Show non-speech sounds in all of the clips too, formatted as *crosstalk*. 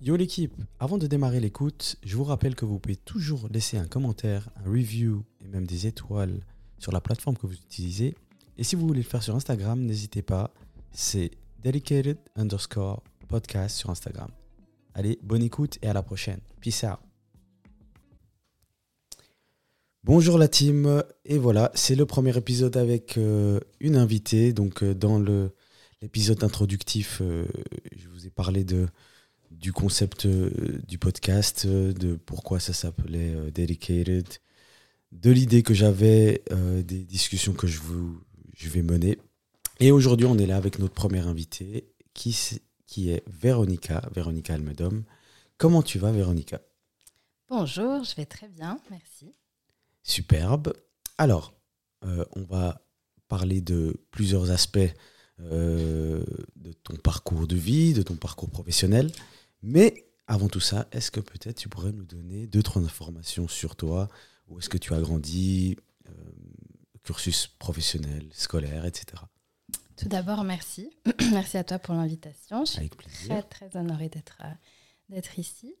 Yo l'équipe, avant de démarrer l'écoute, je vous rappelle que vous pouvez toujours laisser un commentaire, un review et même des étoiles sur la plateforme que vous utilisez. Et si vous voulez le faire sur Instagram, n'hésitez pas, c'est dedicated underscore podcast sur Instagram. Allez, bonne écoute et à la prochaine. Peace out. Bonjour la team, et voilà, c'est le premier épisode avec euh, une invitée. Donc euh, dans l'épisode introductif, euh, je vous ai parlé de du concept du podcast, de pourquoi ça s'appelait Dedicated, de l'idée que j'avais, des discussions que je, vous, je vais mener. Et aujourd'hui, on est là avec notre première invitée, qui, qui est Véronica, Véronica Almedom. Comment tu vas, Véronica? Bonjour, je vais très bien, merci. Superbe. Alors, euh, on va parler de plusieurs aspects euh, de ton parcours de vie, de ton parcours professionnel. Mais avant tout ça, est-ce que peut-être tu pourrais nous donner deux, trois informations sur toi? Où est-ce que tu as grandi euh, Cursus professionnel, scolaire, etc. Tout d'abord, merci. *clears throat* merci à toi pour l'invitation. Je suis très, très honorée d'être ici.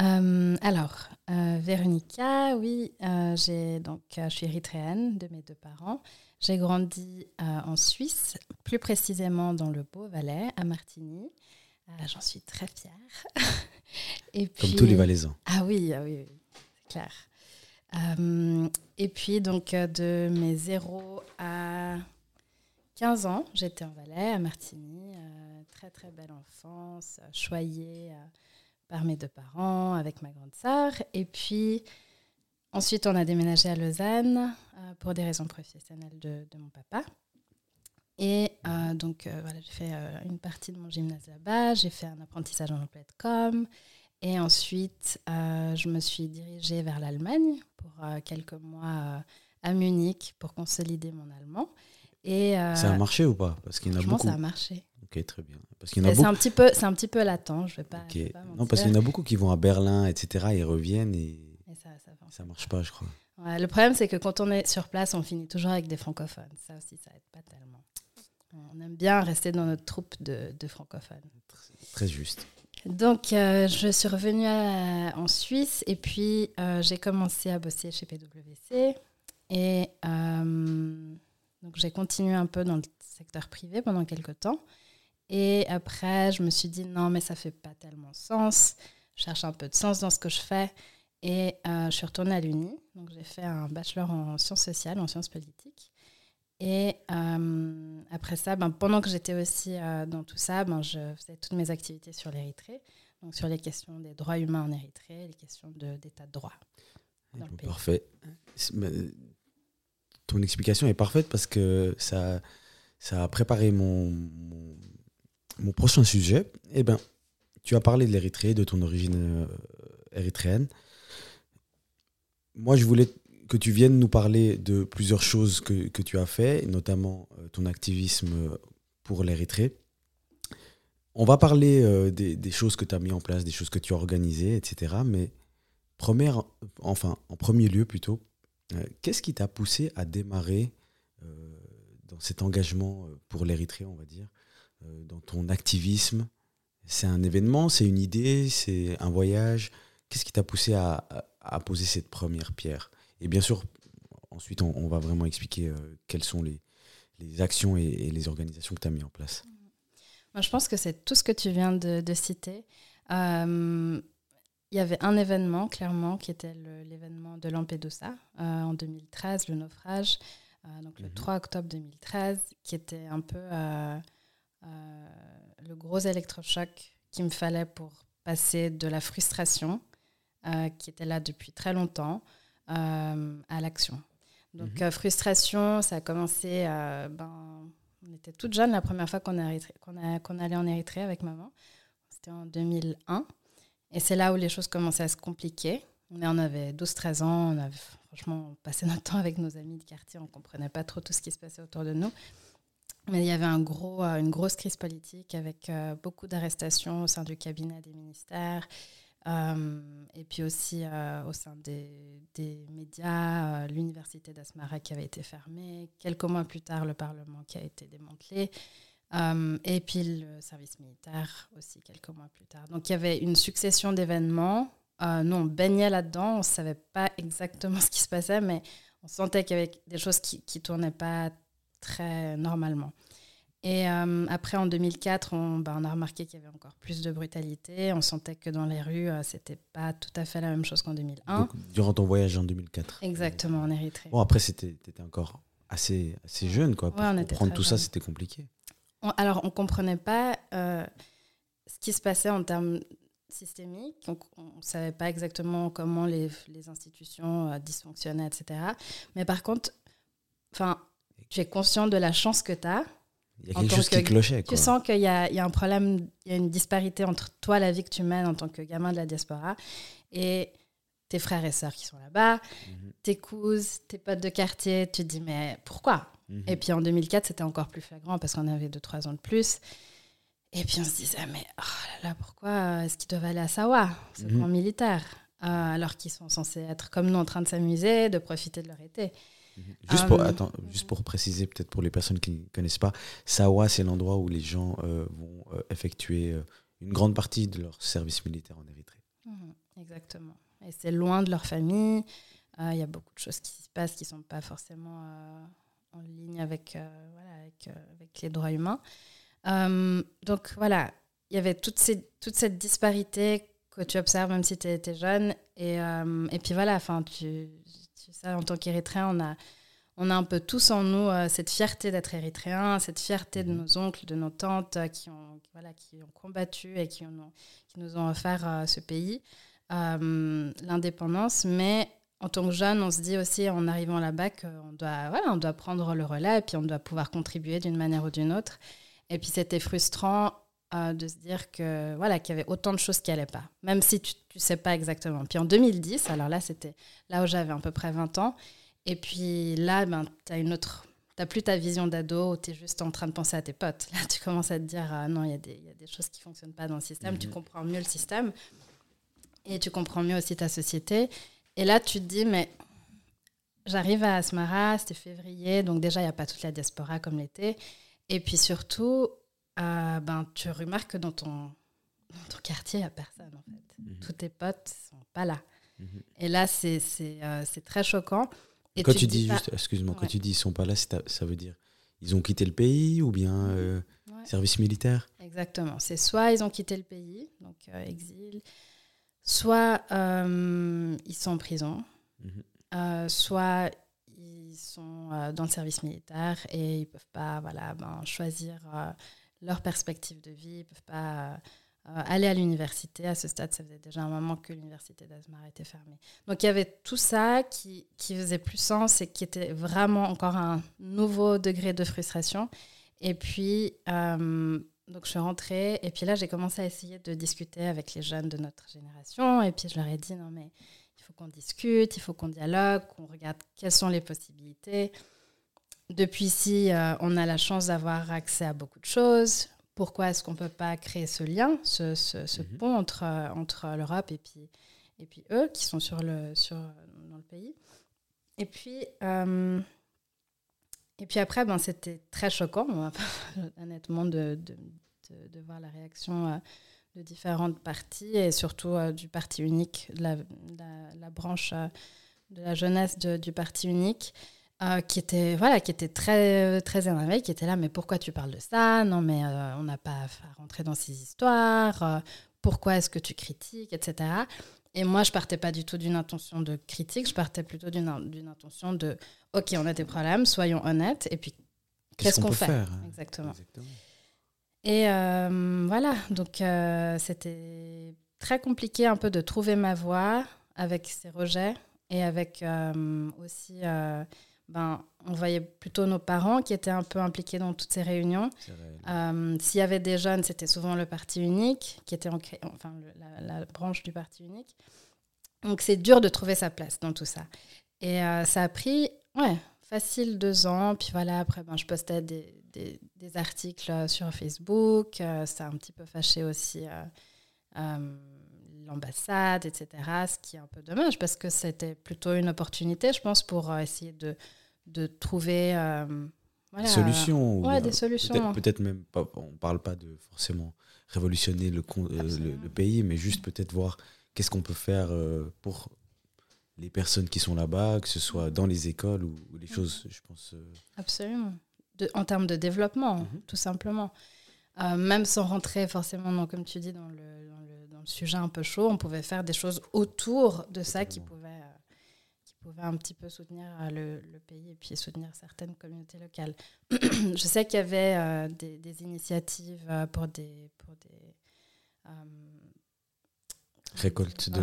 Euh, alors, euh, Véronica, oui, euh, j'ai donc je suis érythréenne de mes deux parents. J'ai grandi en Suisse, plus précisément dans le Beau-Valais, à Martigny. J'en suis très fière. *laughs* et puis, Comme tous les Valaisans. Ah oui, ah oui, c'est clair. et puis, donc, de mes 0 à 15 ans, j'étais en Valais, à Martigny. très, très belle enfance, choyée par mes deux parents, avec ma grande sœur. Et puis, ensuite, on a déménagé à Lausanne euh, pour des raisons professionnelles de, mon papa. Et euh, donc, euh, voilà, j'ai fait une partie de mon gymnase là-bas. J'ai fait un apprentissage en emploi de com. Et ensuite, je me suis dirigée vers l'Allemagne pour quelques mois à Munich pour consolider mon allemand. Et ça a marché ou pas? Parce qu'il y en a beaucoup. ça a marché. Ok, très bien. Parce qu'il C'est un petit peu, c'est un petit peu latent. Je vais pas. non, parce qu'il y en a beaucoup qui vont à Berlin, etc. Ils reviennent et, ça, ça, marche pas, je crois. le problème, c'est que quand on est sur place, on finit toujours avec des francophones. Ça aussi, ça aide pas tellement. On aime bien rester dans notre troupe de, de francophones. Très, juste. Donc, euh, je suis revenue en Suisse et puis euh, j'ai commencé à bosser chez PwC. Et euh, donc, j'ai continué un peu dans le secteur privé pendant quelques temps. Et après, je me suis dit, non, mais ça fait pas tellement sens. Je cherche un peu de sens dans ce que je fais. Et je suis retournée à l'Uni. Donc, j'ai fait un bachelor en sciences sociales, en sciences politiques. Et euh, après ça, ben, pendant que j'étais aussi euh, dans tout ça, ben, je faisais toutes mes activités sur l'Érythrée. Donc, sur les questions des droits humains en Érythrée, les questions d'état de, droit. Parfait. Ton explication est parfaite parce que ça, ça a préparé mon mon prochain sujet, eh ben, tu as parlé de l'Érythrée, de ton origine euh, érythréenne. Moi, je voulais que tu viennes nous parler de plusieurs choses que, que tu as fait, notamment euh, ton activisme pour l'Érythrée. On va parler euh, des, choses que tu as mis en place, des choses que tu as organisées, etc. Mais première, enfin, en premier lieu plutôt, qu'est-ce qui t'a poussé à démarrer dans cet engagement pour l'Érythrée, on va dire euh, dans ton activisme? C'est un événement, c'est une idée, c'est un voyage Qu'est-ce qui t'a poussé à, à, poser cette première pierre? Et bien sûr, ensuite, on, va vraiment expliquer euh, quelles sont les, les actions et, les organisations que tu as mis en place. Moi, je pense que c'est tout ce que tu viens de, citer. Euh, il y avait un événement, clairement, qui était l'événement de Lampedusa en 2013, le naufrage, donc le 3 mhm. octobre 2013, qui était un peu euh, le gros électrochoc qu'il me fallait pour passer de la frustration, euh, qui était là depuis très longtemps, euh, à l'action. Donc, mhm. frustration, ça a commencé, ben, on était toute jeune la première fois qu'on allait en Érythrée avec maman. C'était en 2001. Et c'est là où les choses commençaient à se compliquer. On en avait 12-13 ans, on avait franchement passé notre temps avec nos amis de quartier, on ne comprenait pas trop tout ce qui se passait autour de nous. Mais il y avait un gros, euh, une grosse crise politique avec euh, beaucoup d'arrestations au sein du cabinet des ministères euh, et puis aussi au sein des, des médias, l'université d'Asmara qui avait été fermée, quelques mois plus tard le Parlement qui a été démantelé. Euh, et puis le service militaire aussi quelques mois plus tard. Donc il y avait une succession d'événements. Euh, nous, on baignait là-dedans, on ne savait pas exactement *laughs* ce qui se passait, mais on sentait qu'il y avait des choses qui ne tournaient pas très normalement. Et euh, après, en 2004, on, bah, on a remarqué qu'il y avait encore plus de brutalité. On sentait que dans les rues, ce c'était pas tout à fait la même chose qu'en 2001. Donc, durant ton voyage en 2004 Exactement, en Érythrée. Bon, après, tu étais encore assez, assez jeune, quoi. Pour comprendre tout ça, c'était compliqué alors, on ne comprenait pas euh, ce qui se passait en termes systémiques. On ne savait pas exactement comment les, les institutions euh, dysfonctionnaient, etc. Mais par contre, tu es conscient de la chance que tu as. Il y a quelque chose qui clochait. Tu sens qu'il y, y a, un problème, il y a une disparité entre toi, la vie que tu mènes en tant que gamin de la diaspora, et tes frères et sœurs qui sont là-bas, mhm. tes cousines, tes potes de quartier. Tu te dis, mais pourquoi? Mhm. Et puis en 2004, c'était encore plus flagrant parce qu'on avait 2-3 ans de plus. Et puis on se disait, mais oh là là, pourquoi est-ce qu'ils doivent aller à Sawa, ce mhm. camp militaire, euh, alors qu'ils sont censés être comme nous en train de s'amuser, de profiter de leur été mhm. Juste, pour, euh, attends, juste pour préciser, peut-être pour les personnes qui ne connaissent pas, Sawa, c'est l'endroit où les gens euh, vont effectuer une grande partie de leur service militaire en Érythrée. exactement. Et c'est loin de leur famille. Il y a beaucoup de choses qui se passent qui ne sont pas forcément en ligne avec, euh, voilà, avec, euh, avec, les droits humains. Euh, donc voilà, il y avait toute, ces, toute cette disparité que tu observes même si tu étais jeune. Et, et puis voilà, enfin, tu, en tant qu'Érythréen, on a, on a un peu tous en nous cette fierté d'être érythréen, cette fierté de mhm. nos oncles, de nos tantes qui, ont, voilà, qui ont combattu et qui, ont, qui nous ont offert ce pays, l'indépendance. Mais en tant que jeune, on se dit aussi en arrivant là-bas qu'on doit, voilà, on doit prendre le relais et puis on doit pouvoir contribuer d'une manière ou d'une autre. Et puis c'était frustrant euh, de se dire que voilà qu'il y avait autant de choses qui n'allaient pas, même si tu ne sais pas exactement. Puis en 2010, alors là c'était là où j'avais à peu près 20 ans, et puis là ben, tu as une autre T'as plus ta vision d'ado tu es juste en train de penser à tes potes. Là, tu commences à te dire, ah non, il y, y, a des choses qui fonctionnent pas dans le système. Tu mhm. comprends mieux le système et tu comprends mieux aussi ta société. Et là, tu te dis, mais j'arrive à Asmara, c'était février, donc déjà, il n'y a pas toute la diaspora comme l'été. Et puis surtout, euh, ben, tu remarques que dans ton, ton quartier, il n'y a personne, en fait. Mhm. Tous tes potes ne sont pas là. Mhm. Et là, c'est euh, très choquant. Et quand tu, dis juste, excuse-moi, quand tu dis ils sont pas là, ça veut dire ils ont quitté le pays ou bien euh, service militaire? Exactement. C'est soit ils ont quitté le pays, donc exil, soit euh, ils sont en prison, mhm. soit ils sont dans le service militaire et ils ne peuvent pas voilà, ben, choisir leur perspective de vie, ils ne peuvent pas aller à l'université. À ce stade, ça faisait déjà un moment que l'université d'Azmar était fermée. Donc il y avait tout ça qui, qui faisait plus sens et qui était vraiment encore un nouveau degré de frustration. Et puis, donc je suis rentrée et puis là j'ai commencé à essayer de discuter avec les jeunes de notre génération et puis je leur ai dit non mais il faut qu'on discute, il faut qu'on dialogue, qu'on regarde quelles sont les possibilités. Depuis ici, euh, on a la chance d'avoir accès à beaucoup de choses. Pourquoi est-ce qu'on ne peut pas créer ce lien, ce, ce, mhm. pont entre, entre l'Europe et puis, et puis eux qui sont sur le, sur, dans le pays? Et puis, euh, et puis après, ben, c'était très choquant, *laughs* honnêtement, de, de, de, voir la réaction euh, de différentes parties et surtout euh, du parti unique, la, la, branche euh, de la jeunesse du parti unique. Qui était voilà qui était très très énervé qui était là mais pourquoi tu parles de ça? Non mais on n'a pas à rentrer dans ces histoires pourquoi est-ce que tu critiques etc et moi, je partais pas du tout d'une intention de critique, je partais plutôt d'une intention de OK, on a des problèmes, soyons honnêtes, et puis qu'est-ce qu'on fait? Exactement. Et euh, voilà, donc euh, c'était très compliqué un peu de trouver ma voie avec ces rejets et avec euh, aussi ben, on voyait plutôt nos parents qui étaient un peu impliqués dans toutes ces réunions. Euh, s'il y avait des jeunes, c'était souvent le parti unique, qui était en, enfin la, branche du parti unique. Donc c'est dur de trouver sa place dans tout ça. Et euh, ça a pris, ouais, facile deux ans. Puis voilà, après, ben, je postais des, des, articles sur Facebook. Euh, ça a un petit peu fâché aussi l'ambassade, etc. Ce qui est un peu dommage parce que c'était plutôt une opportunité, je pense, pour essayer de de trouver euh, voilà, solutions. ouais, ou, des euh, solutions. Peut-être peut-être même pas, on parle pas de forcément révolutionner le, euh, le, pays, mais juste peut-être voir qu'est-ce qu'on peut faire euh, pour les personnes qui sont là-bas, que ce soit dans les écoles ou, ou les choses, je pense. euh, Absolument. De- en termes de développement, Mhm. tout simplement. Euh, même sans rentrer forcément, dans, comme tu dis, dans le, sujet un peu chaud, on pouvait faire des choses autour de ça qui pouvaient, euh, qui pouvaient un petit peu soutenir euh, le, le pays et puis soutenir certaines communautés locales. *clears throat* Je sais qu'il y avait euh, des, des initiatives pour des, pour des Récolte de-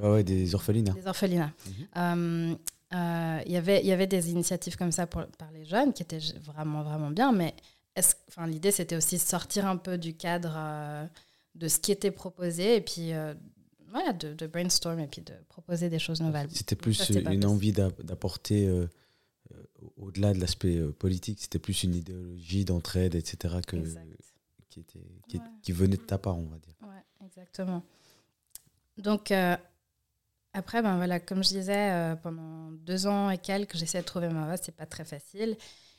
ouais, ouais, des orphelinats. des orphelinats. Mhm. Euh, euh, il y avait- il y avait des initiatives comme ça pour, par les jeunes qui étaient vraiment, vraiment bien, mais est-ce- enfin, l'idée, c'était aussi sortir un peu du cadre euh, de ce qui était proposé et puis euh, voilà, de, de brainstorm et puis de proposer des choses nouvelles. C'était plus ça, une possible. envie d'a- d'apporter, euh, euh, au-delà de l'aspect politique, c'était plus une idéologie d'entraide, etc., que, qui, était, qui, est- Ouais. qui venait de ta part, on va dire. Ouais, exactement. Donc, euh, après, ben voilà, comme je disais, pendant deux ans et quelques, j'essayais de trouver ma voie, c'est pas très facile.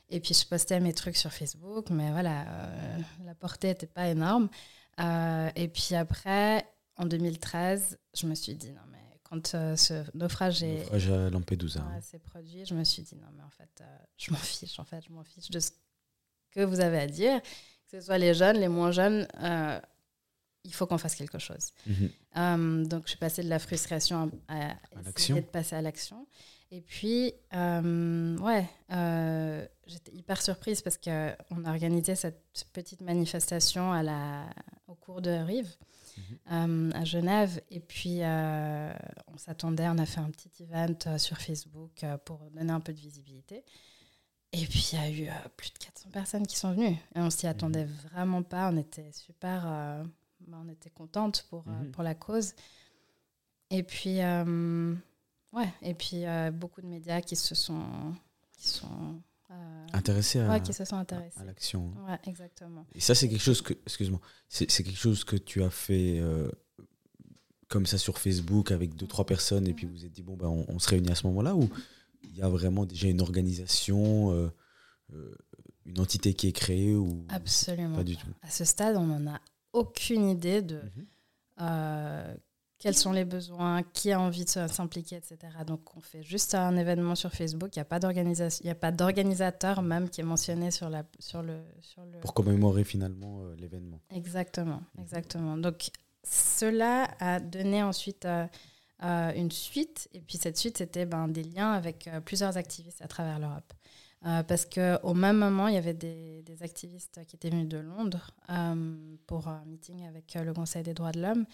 Et puis, je postais mes trucs sur Facebook, mais voilà, euh, la portée n'était pas énorme. Euh, et puis après, en 2013, je me suis dit, non, mais quand euh, ce naufrage est, Naufrage à Lampedusa. Hein. c'est produit. Je me suis dit non, mais en fait, euh, je m'en fiche. En fait, je m'en fiche de ce que vous avez à dire. Que ce soit les jeunes, les moins jeunes, il faut qu'on fasse quelque chose. Mhm. Donc, je suis passée de la frustration à, à essayer de passer à l'action. Et puis, euh, ouais, euh, j'étais hyper surprise parce qu'on a organisé cette petite manifestation à la, au cours de Rive, euh, à Genève. Et puis, on s'attendait, on a fait un petit event sur Facebook pour donner un peu de visibilité. Et puis, il y a eu plus de 400 personnes qui sont venues. Et on s'y attendait vraiment pas. On était super. bah, on était contente pour, Mhm. pour la cause. Et puis, ouais, et puis euh, beaucoup de médias qui se sont, qui sont, euh, Intéressé à, ouais, qui se sont intéressés. à l'action. Ouais, exactement. Et ça, c'est quelque chose que, excuse-moi, c'est c'est quelque chose que tu as fait euh, comme ça sur Facebook avec deux, trois personnes et puis vous vous êtes dit, bon, ben, on, on se réunit à ce moment-là ou il y a vraiment déjà une organisation, une entité qui est créée ou Absolument. pas du tout? À ce stade, on n'en a aucune idée de Mhm. Quels sont les besoins, qui a envie de s'impliquer, etc. Donc, on fait juste un événement sur Facebook. Il n'y a pas d'organisation, il n'y a pas d'organisateur même qui est mentionné sur, la, sur le. Sur le... Pour commémorer finalement euh, l'événement. Exactement, exactement. Donc, cela a donné ensuite euh, euh, une suite. Et puis, cette suite, c'était ben, des liens avec plusieurs activistes à travers l'Europe. Euh, parce qu'au même moment, il y avait des, des activistes qui étaient venus de Londres euh, pour un meeting avec euh, le Conseil des droits de l'homme.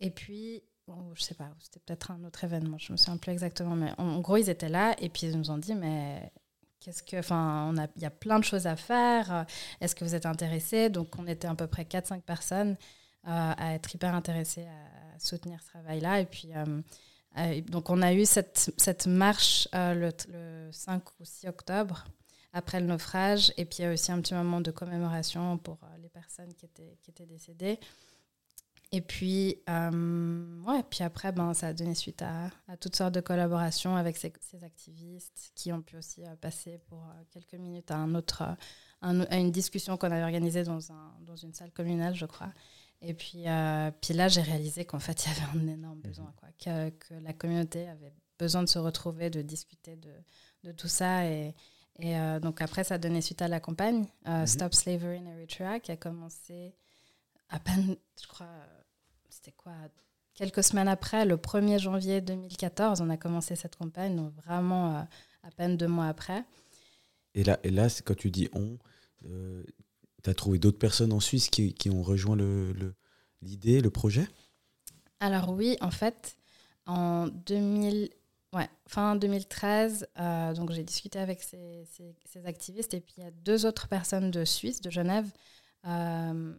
Et puis, oh, je sais pas, c'était peut-être un autre événement, je me souviens plus exactement. Mais en, gros, ils étaient là et puis ils nous ont dit, mais qu'est-ce que. Enfin, il y a plein de choses à faire. Est-ce que vous êtes intéressés? Donc, on était à peu près 4-5 personnes euh, à être hyper intéressés à, soutenir ce travail-là. Et puis. euh, euh, donc, on a eu cette, marche euh, le, le 5 ou 6 octobre, après le naufrage. Et puis, il y a aussi un petit moment de commémoration pour euh, les personnes qui étaient décédées. Et puis, euh, ouais, puis après, ben, ça a donné suite à, à toutes sortes de collaborations avec ces, ces activistes qui ont pu aussi euh, passer pour euh, quelques minutes à, un autre, un- à une discussion qu'on avait organisée dans, un, dans une salle communale, je crois. Et puis, puis là, j'ai réalisé qu'en fait, il y avait un énorme besoin, quoi, que, que la communauté avait besoin de se retrouver, de discuter de, de tout ça. Et, et donc après, ça a donné suite à la campagne Mhm. Stop Slavery in Eritrea, qui a commencé à peine, je crois, c'était quoi Quelques semaines après, le 1er janvier 2014, on a commencé cette campagne, donc vraiment euh, à peine deux mois après. Et là, et là c'est quand tu dis on, tu as trouvé d'autres personnes en Suisse qui, qui ont rejoint le- le- l'idée, le, projet? Alors oui, en fait, en 2000, ouais, fin 2013, euh, donc j'ai discuté avec ces, ces- ces activistes et puis il y a deux autres personnes de Suisse, de Genève, euh,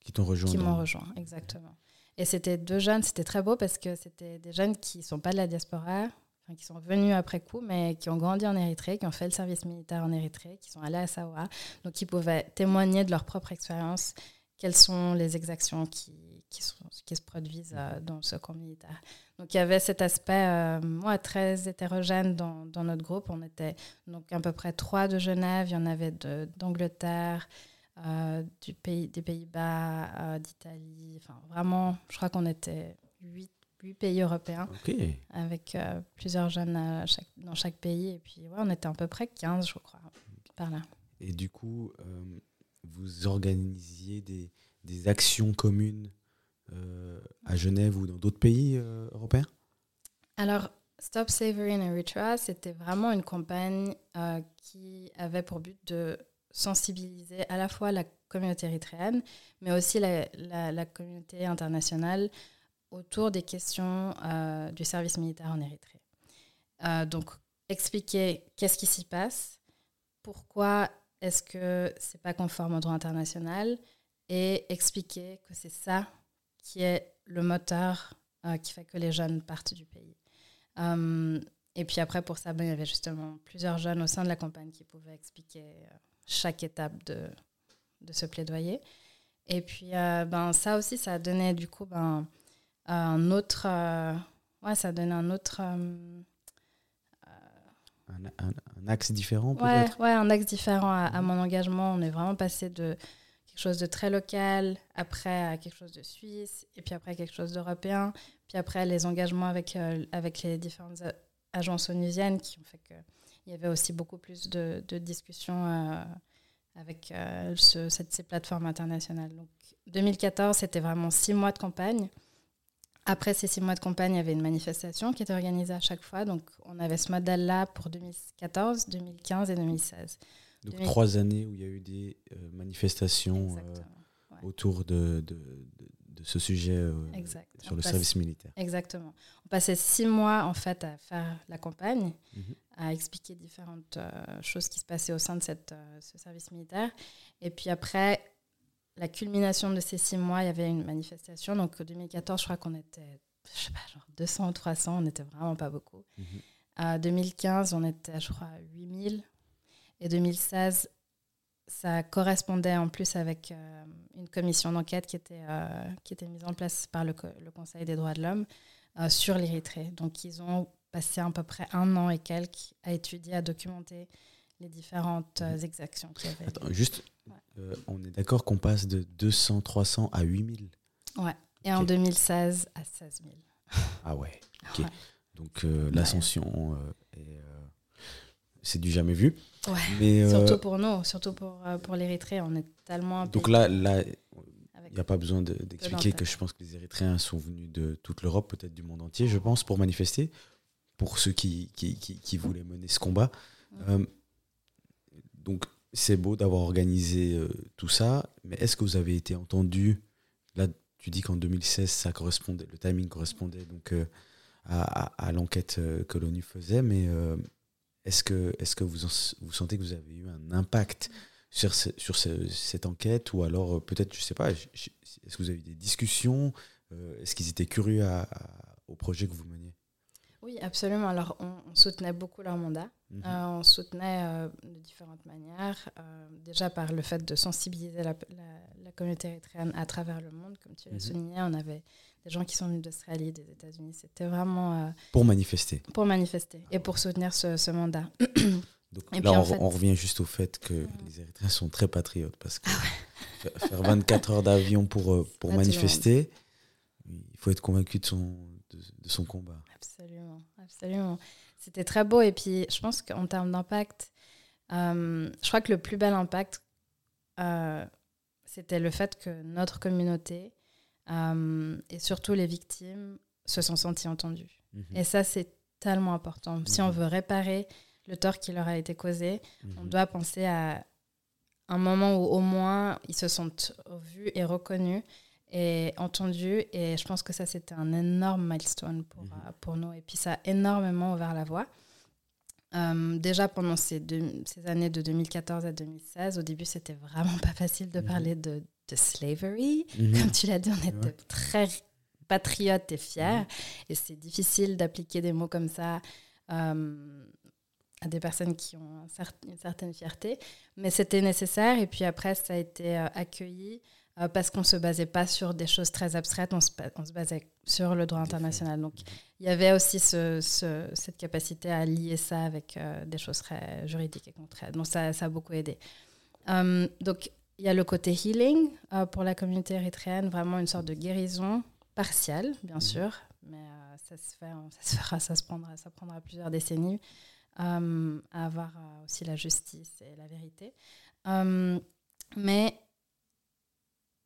qui t'ont rejoint qui m'ont rejoint, exactement. Et c'était deux jeunes, c'était très beau parce que c'était des jeunes qui ne sont pas de la diaspora, qui sont venus après coup, mais qui ont grandi en Érythrée, qui ont fait le service militaire en Érythrée, qui sont allés à Sawa, donc qui pouvaient témoigner de leur propre expérience, quelles sont les exactions qui se produisent euh, dans ce camp militaire. Donc il y avait cet aspect euh, moi, très hétérogène dans, dans, notre groupe. On était donc à peu près trois de Genève, il y en avait d'Angleterre, euh, du pays, des Pays-Bas, d'Italie. Enfin, vraiment, je crois qu'on était huit, huit pays européens avec plusieurs jeunes chaque, dans chaque pays. Et puis ouais, on était à peu près 15, je crois, par là. Et du coup, vous organisiez des, des actions communes euh, à Genève ou dans d'autres pays euh, européens? Alors, Stop Slavery in Eritrea, c'était vraiment une campagne euh, qui avait pour but de sensibiliser à la fois la communauté érythréenne, mais aussi la, communauté internationale autour des questions du service militaire en Érythrée. donc, expliquer qu'est-ce qui s'y passe, pourquoi est-ce que c'est pas conforme au droit international, et expliquer que c'est ça qui est le moteur euh, qui fait que les jeunes partent du pays. Euh, et puis après, pour ça, ben, il y avait justement plusieurs jeunes au sein de la campagne qui pouvaient expliquer euh, chaque étape de, de ce plaidoyer. Et puis, ben, ça aussi, ça a donné du coup ben, un autre... ouais, ça a donné un autre... Un, un, axe différent peut-être? ouais, un axe différent à, à, mon engagement. On est vraiment passé de quelque chose de très local, après à quelque chose de suisse, et puis après quelque chose d'européen, puis après les engagements avec, euh, avec les différentes agences onusiennes qui ont fait qu'il y avait aussi beaucoup plus de, de discussions euh, avec euh, ce, cette, ces plateformes internationales. Donc 2014, c'était vraiment six mois de campagne. Après ces six mois de campagne, il y avait une manifestation qui était organisée à chaque fois. Donc on avait ce modèle-là pour 2014, 2015 et 2016. Donc trois années où il y a eu des euh, manifestations euh, autour de, de, de, ce sujet euh, sur le service militaire. Exactement. On passait six mois en fait à faire la campagne, mhm. à expliquer différentes choses qui se passaient au sein de cette, ce service militaire. Et puis après, la culmination de ces six mois, il y avait une manifestation. Donc en 2014, je crois qu'on était, je sais pas, genre 200 ou 300, on n'était vraiment pas beaucoup. En 2015, on était, je crois, 8000 et 2016, ça correspondait en plus avec euh, une commission d'enquête qui, était euh, qui était mise en place par le, le Conseil des droits de l'homme euh, sur l'Érythrée. Donc, ils ont passé à peu près un an et quelques à étudier, à documenter les différentes mhm. exactions qu'il y avait. Attends, juste, on est d'accord qu'on passe de 200, 300 à 8000 Ouais, et en 2016 à 16 000. Ah ouais, ok. Donc, l'ascension est c'est du jamais vu. Mais, euh, surtout pour nous, surtout pour, euh, pour l'Érythrée, on est tellement. Donc là, là il n'y a pas besoin d'expliquer que je pense que les Érythréens sont venus de toute l'Europe, peut-être du monde entier, je pense, pour manifester, pour ceux qui, qui, qui, voulaient mener ce combat. Euh, donc c'est beau d'avoir organisé tout ça, mais est-ce que vous avez été entendu? Là, tu dis qu'en 2016, ça correspondait, le timing correspondait donc à, à, l'enquête que l'ONU faisait, mais est-ce que, est que vous, vous sentez que vous avez eu un impact sur, sur cette enquête ou alors euh, peut-être, je ne sais pas, est-ce que vous avez eu des discussions euh, Est-ce qu'ils étaient curieux au projet que vous meniez? Oui, absolument. Alors, on, soutenait beaucoup leur mandat. Mhm. Euh, on soutenait de différentes manières. déjà par le fait de sensibiliser la, la, communauté érythréenne à travers le monde, comme tu l'as mhm. souligné. On avait des gens qui sont venus d'Australie, des États-Unis. C'était vraiment. Euh, pour manifester. Pour manifester et pour soutenir ce, mandat. *clears throat* Donc, là, on, revient juste au fait que les Érythréens sont très patriotes parce que ah *laughs* faire 24 heures d'avion pour, euh, pour manifester, il faut être convaincu de son, de, son combat. Absolument, absolument. C'était très beau et puis je pense qu'en termes d'impact, euh, je crois que le plus bel impact, c'était le fait que notre communauté euh, et surtout, les victimes se sont senties entendues. Mhm. Et ça, c'est tellement important. Si on mhm. veut réparer le tort qui leur a été causé, on mhm. doit penser à un moment où au moins ils se sont vus et reconnus et entendus. Et je pense que ça, c'était un énorme milestone pour, euh, pour nous. Et puis, ça a énormément ouvert la voie. Euh, déjà pendant ces, ces, années de 2014 à 2016, au début, c'était vraiment *laughs* pas facile de parler de, de slavery. Mhm. Comme tu l'as dit, on était très patriotes et fiers. Mhm. Et c'est difficile d'appliquer des mots comme ça euh, à des personnes qui ont une certaine fierté. Mais c'était nécessaire. Et puis après, ça a été euh, accueilli euh, parce qu'on ne se basait pas sur des choses très abstraites, on se, on se basait sur le droit international. Donc il y avait aussi ce, ce, cette capacité à lier ça avec euh, des choses très juridiques et concrètes. Donc ça, ça a beaucoup aidé. Euh, donc il y a le côté healing pour la communauté érythréenne, vraiment une sorte de guérison partielle, bien mmh. sûr, mais ça se fait, ça se fera, ça se prendra, ça prendra plusieurs décennies à avoir aussi la justice et la vérité. mais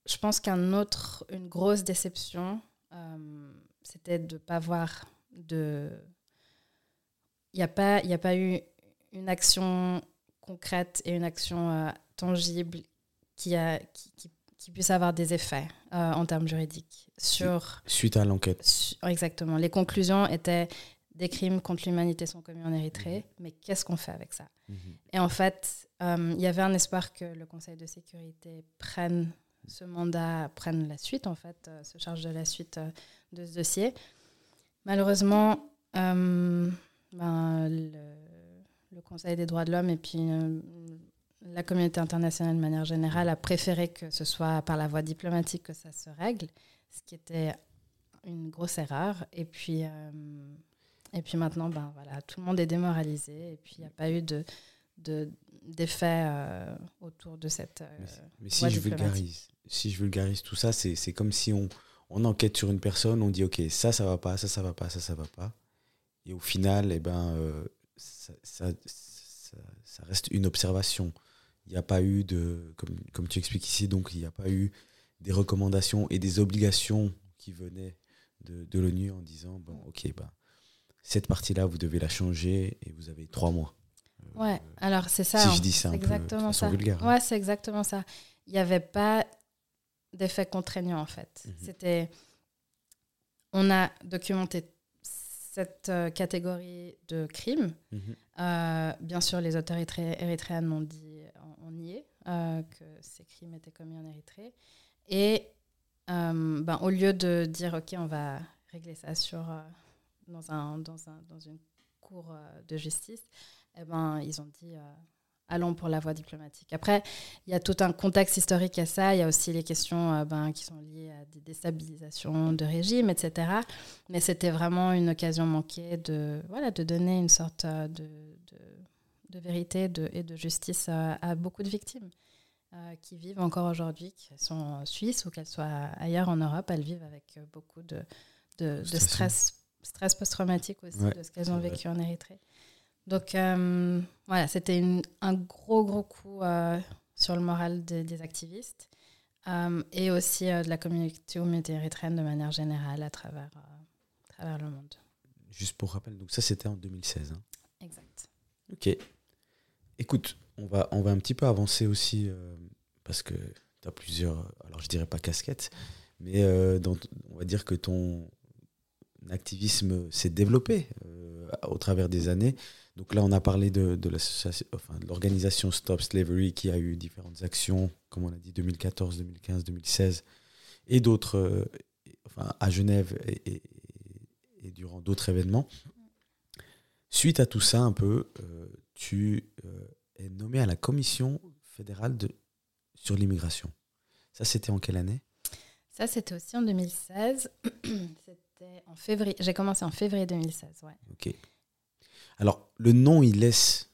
je pense qu'un autre, une grosse déception, euh, c'était de ne pas voir de. Il n'y a, pas, a pas eu une action concrète et une action euh, tangible qui, a, qui, qui, puisse avoir des effets euh, en termes juridiques. Sur, Suite à l'enquête. exactement. Les conclusions étaient des crimes contre l'humanité sont commis en Érythrée, mhm. mais qu'est-ce qu'on fait avec ça? Mhm. Et en fait, il y avait un espoir que le Conseil de sécurité prenne ce mandat prenne la suite, en fait, euh, se charge de la suite euh, de ce dossier. Malheureusement, euh, ben, le, Conseil des droits de l'homme et puis la communauté internationale de manière générale a préféré que ce soit par la voie diplomatique que ça se règle, ce qui était une grosse erreur. Et puis, et puis maintenant, ben, voilà, tout le monde est démoralisé et puis il n'y a pas eu de, d'effets autour de cette. mais, si je vulgarise, si je vulgarise tout ça, c'est comme si on, on enquête sur une personne, on dit ok, ça, ça va pas, ça, ça va pas, ça, ça va pas. Et au final, eh ben, euh, ça, ça, ça, reste une observation. Il n'y a pas eu de, comme, comme tu expliques ici, donc il n'y a pas eu des recommandations et des obligations qui venaient de, de l'ONU en disant bon, ok, ben, cette partie-là, vous devez la changer et vous avez trois mois. Ouais, alors c'est ça. Si je dis ça un exactement peu ça. Vulgaire, hein. Ouais, c'est exactement ça. Il n'y avait pas d'effets contraignants en fait. Mhm. C'était, on a documenté cette euh, catégorie de crimes. Mhm. Euh, bien sûr, les autorités érythréennes ont dit, euh, que ces crimes étaient commis en Érythrée. Et ben, au lieu de dire, OK, on va régler ça sur, dans, un, dans, un, dans une cour de justice, eh ben, ils ont dit allons pour la voie diplomatique. Après, il y a tout un contexte historique à ça. Il y a aussi les questions euh, ben, qui sont liées à des déstabilisations de régime, etc. Mais c'était vraiment une occasion manquée de, voilà, de donner une sorte euh, de, de, vérité de, et de justice à, beaucoup de victimes euh, qui vivent encore aujourd'hui, qui sont en Suisse ou qu'elles soient ailleurs en Europe. Elles vivent avec beaucoup de, de, stress, stress post-traumatique aussi de ce qu'elles ont vécu en Érythrée. Donc euh, voilà, c'était un gros, gros coup euh, sur le moral des activistes euh, et aussi de la communauté érythréenne de manière générale à travers, travers le monde. Juste pour rappel, donc ça c'était en 2016. Hein. Exact. Ok. Écoute, on va, on va un petit peu avancer aussi parce que tu as plusieurs, alors je dirais pas casquettes, mais on va dire que ton activisme s'est développé au travers des années. Donc là, on a parlé de, l'organisation Stop Slavery qui a eu différentes actions, comme on a dit, 2014, 2015, 2016, et d'autres, euh, enfin, à Genève et, durant d'autres événements. Suite à tout ça, un peu, euh, tu euh, es nommé à la Commission fédérale de, sur l'immigration. Ça, c'était en quelle année? Ça, c'était aussi en 2016. *clears throat* c'était en février. J'ai commencé en février 2016, ouais. Ok. Alors, le nom, il laisse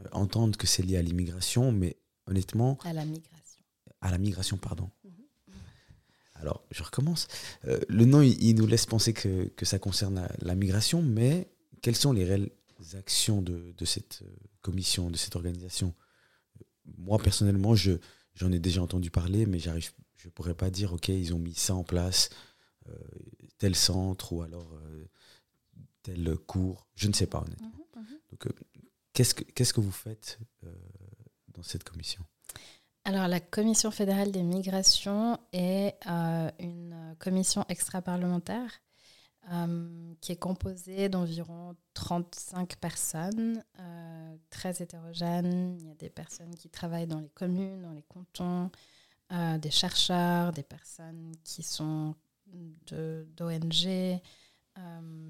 euh, entendre que c'est lié à l'immigration, mais honnêtement. À la migration. À la migration, pardon. Mhm. *laughs* Alors, je recommence. Euh, le nom, il, nous laisse penser que, ça concerne la, migration, mais quelles sont les réelles actions de, cette euh, commission, de cette organisation Moi, personnellement, je, j'en ai déjà entendu parler, mais j'arrive, je ne pourrais pas dire, OK, ils ont mis ça en place, tel centre, ou alors tel cours. Je ne sais pas, honnêtement. Mhm. Donc, euh, qu'est-ce que, qu'est-ce que vous faites euh, dans cette commission? Alors, la Commission fédérale des migrations est euh, une commission extra-parlementaire qui est composée d'environ 35 personnes, très hétérogènes. Il y a des personnes qui travaillent dans les communes, dans les cantons, des chercheurs, des personnes qui sont d'ONG.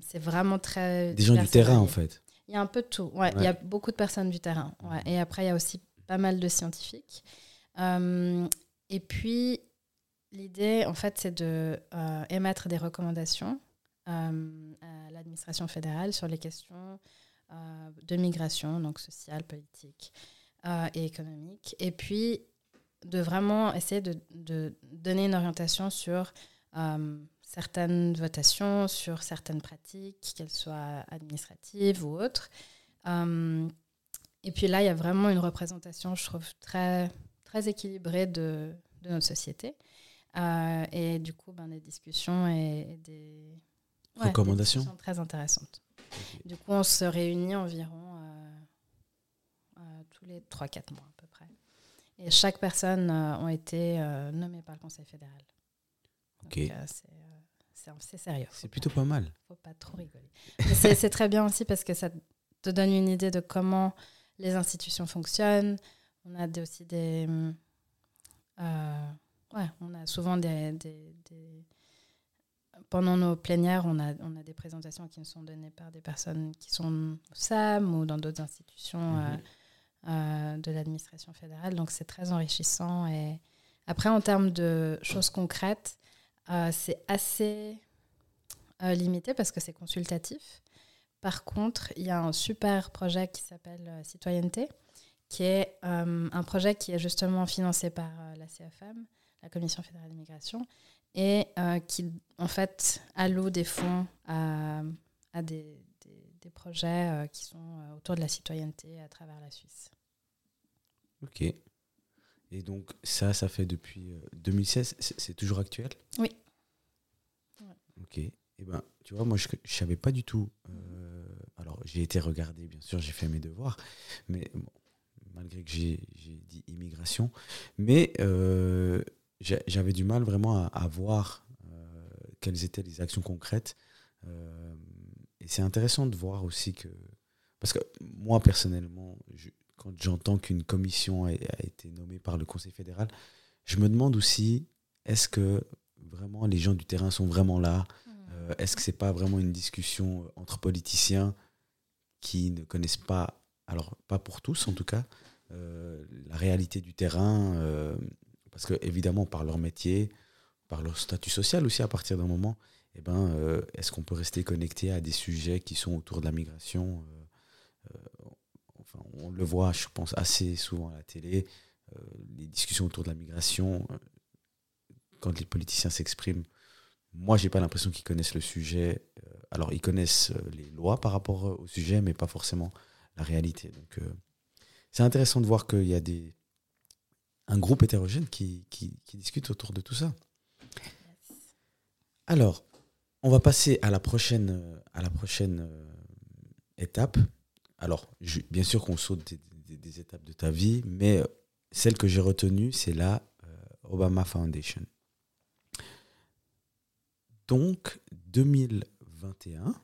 c'est vraiment très... Des gens du terrain, en fait. Il y a un peu de tout. Ouais, Il y a beaucoup de personnes du terrain. Et après, il y a aussi pas mal de scientifiques. Euh, et puis, l'idée, en fait, c'est de émettre des recommandations à l'administration fédérale sur les questions de migration, donc sociale, politique et économique. Et puis, de vraiment essayer de, de donner une orientation sur certaines votations sur certaines pratiques, qu'elles soient administratives ou autres. Euh, et puis là, il y a vraiment une représentation, je trouve, très, très équilibrée de, de notre société. Euh, et du coup, ben, des discussions et, des, recommandations très intéressantes. Du coup, on se réunit environ euh, tous les 3-4 mois à peu près. Et chaque personne a été nommée par le Conseil fédéral. Ok. c'est sérieux. C'est plutôt pas mal. Faut pas trop rigoler. c'est très bien aussi parce que ça te donne une idée de comment les institutions fonctionnent. On a aussi des. Euh, ouais, on a souvent des, des, Pendant nos plénières, on a, on a des présentations qui nous sont données par des personnes qui sont au SAM ou dans d'autres institutions mhm. euh, euh, de l'administration fédérale. Donc c'est très enrichissant. Et après, en termes de choses concrètes, euh, c'est assez limité parce que c'est consultatif. Par contre, il y a un super projet qui s'appelle Citoyenneté, qui est un projet qui est justement financé par la CFM, la Commission fédérale d'immigration, et qui en fait alloue des fonds à, des, des, projets qui sont autour de la citoyenneté à travers la Suisse. Ok. Et donc ça, ça fait depuis 2016, euh, c'est toujours actuel? Oui. Ok. Eh ben, tu vois, moi, je ne savais pas du tout. Euh, alors, j'ai été regardé, bien sûr, j'ai fait mes devoirs, mais malgré que j'ai dit immigration, mais euh, j'avais du mal vraiment à, voir quelles étaient les actions concrètes. et c'est intéressant de voir aussi que, parce que moi, personnellement, quand j'entends qu'une commission a, été nommée par le Conseil fédéral, je me demande aussi, est-ce que vraiment les gens du terrain sont vraiment là? Euh, Est-ce que c'est pas vraiment une discussion entre politiciens qui ne connaissent pas, alors pas pour tous en tout cas, euh, la réalité du terrain euh, Parce que évidemment, par leur métier, par leur statut social aussi, à partir d'un moment, eh ben, est-ce qu'on peut rester connecté à des sujets qui sont autour de la migration on le voit, je pense, assez souvent à la télé, euh, les discussions autour de la migration, euh, quand les politiciens s'expriment, moi, j'ai pas l'impression qu'ils connaissent le sujet. Euh, alors, ils connaissent les lois par rapport au sujet, mais pas forcément la réalité. Donc, c'est intéressant de voir qu'il y a des, un groupe hétérogène qui, qui, discute autour de tout ça. Alors, on va passer à la prochaine, à la prochaine étape alors, bien sûr qu'on saute des, étapes de ta vie, mais euh, celle que j'ai retenue, c'est la euh, Obama Foundation. Donc, 2021,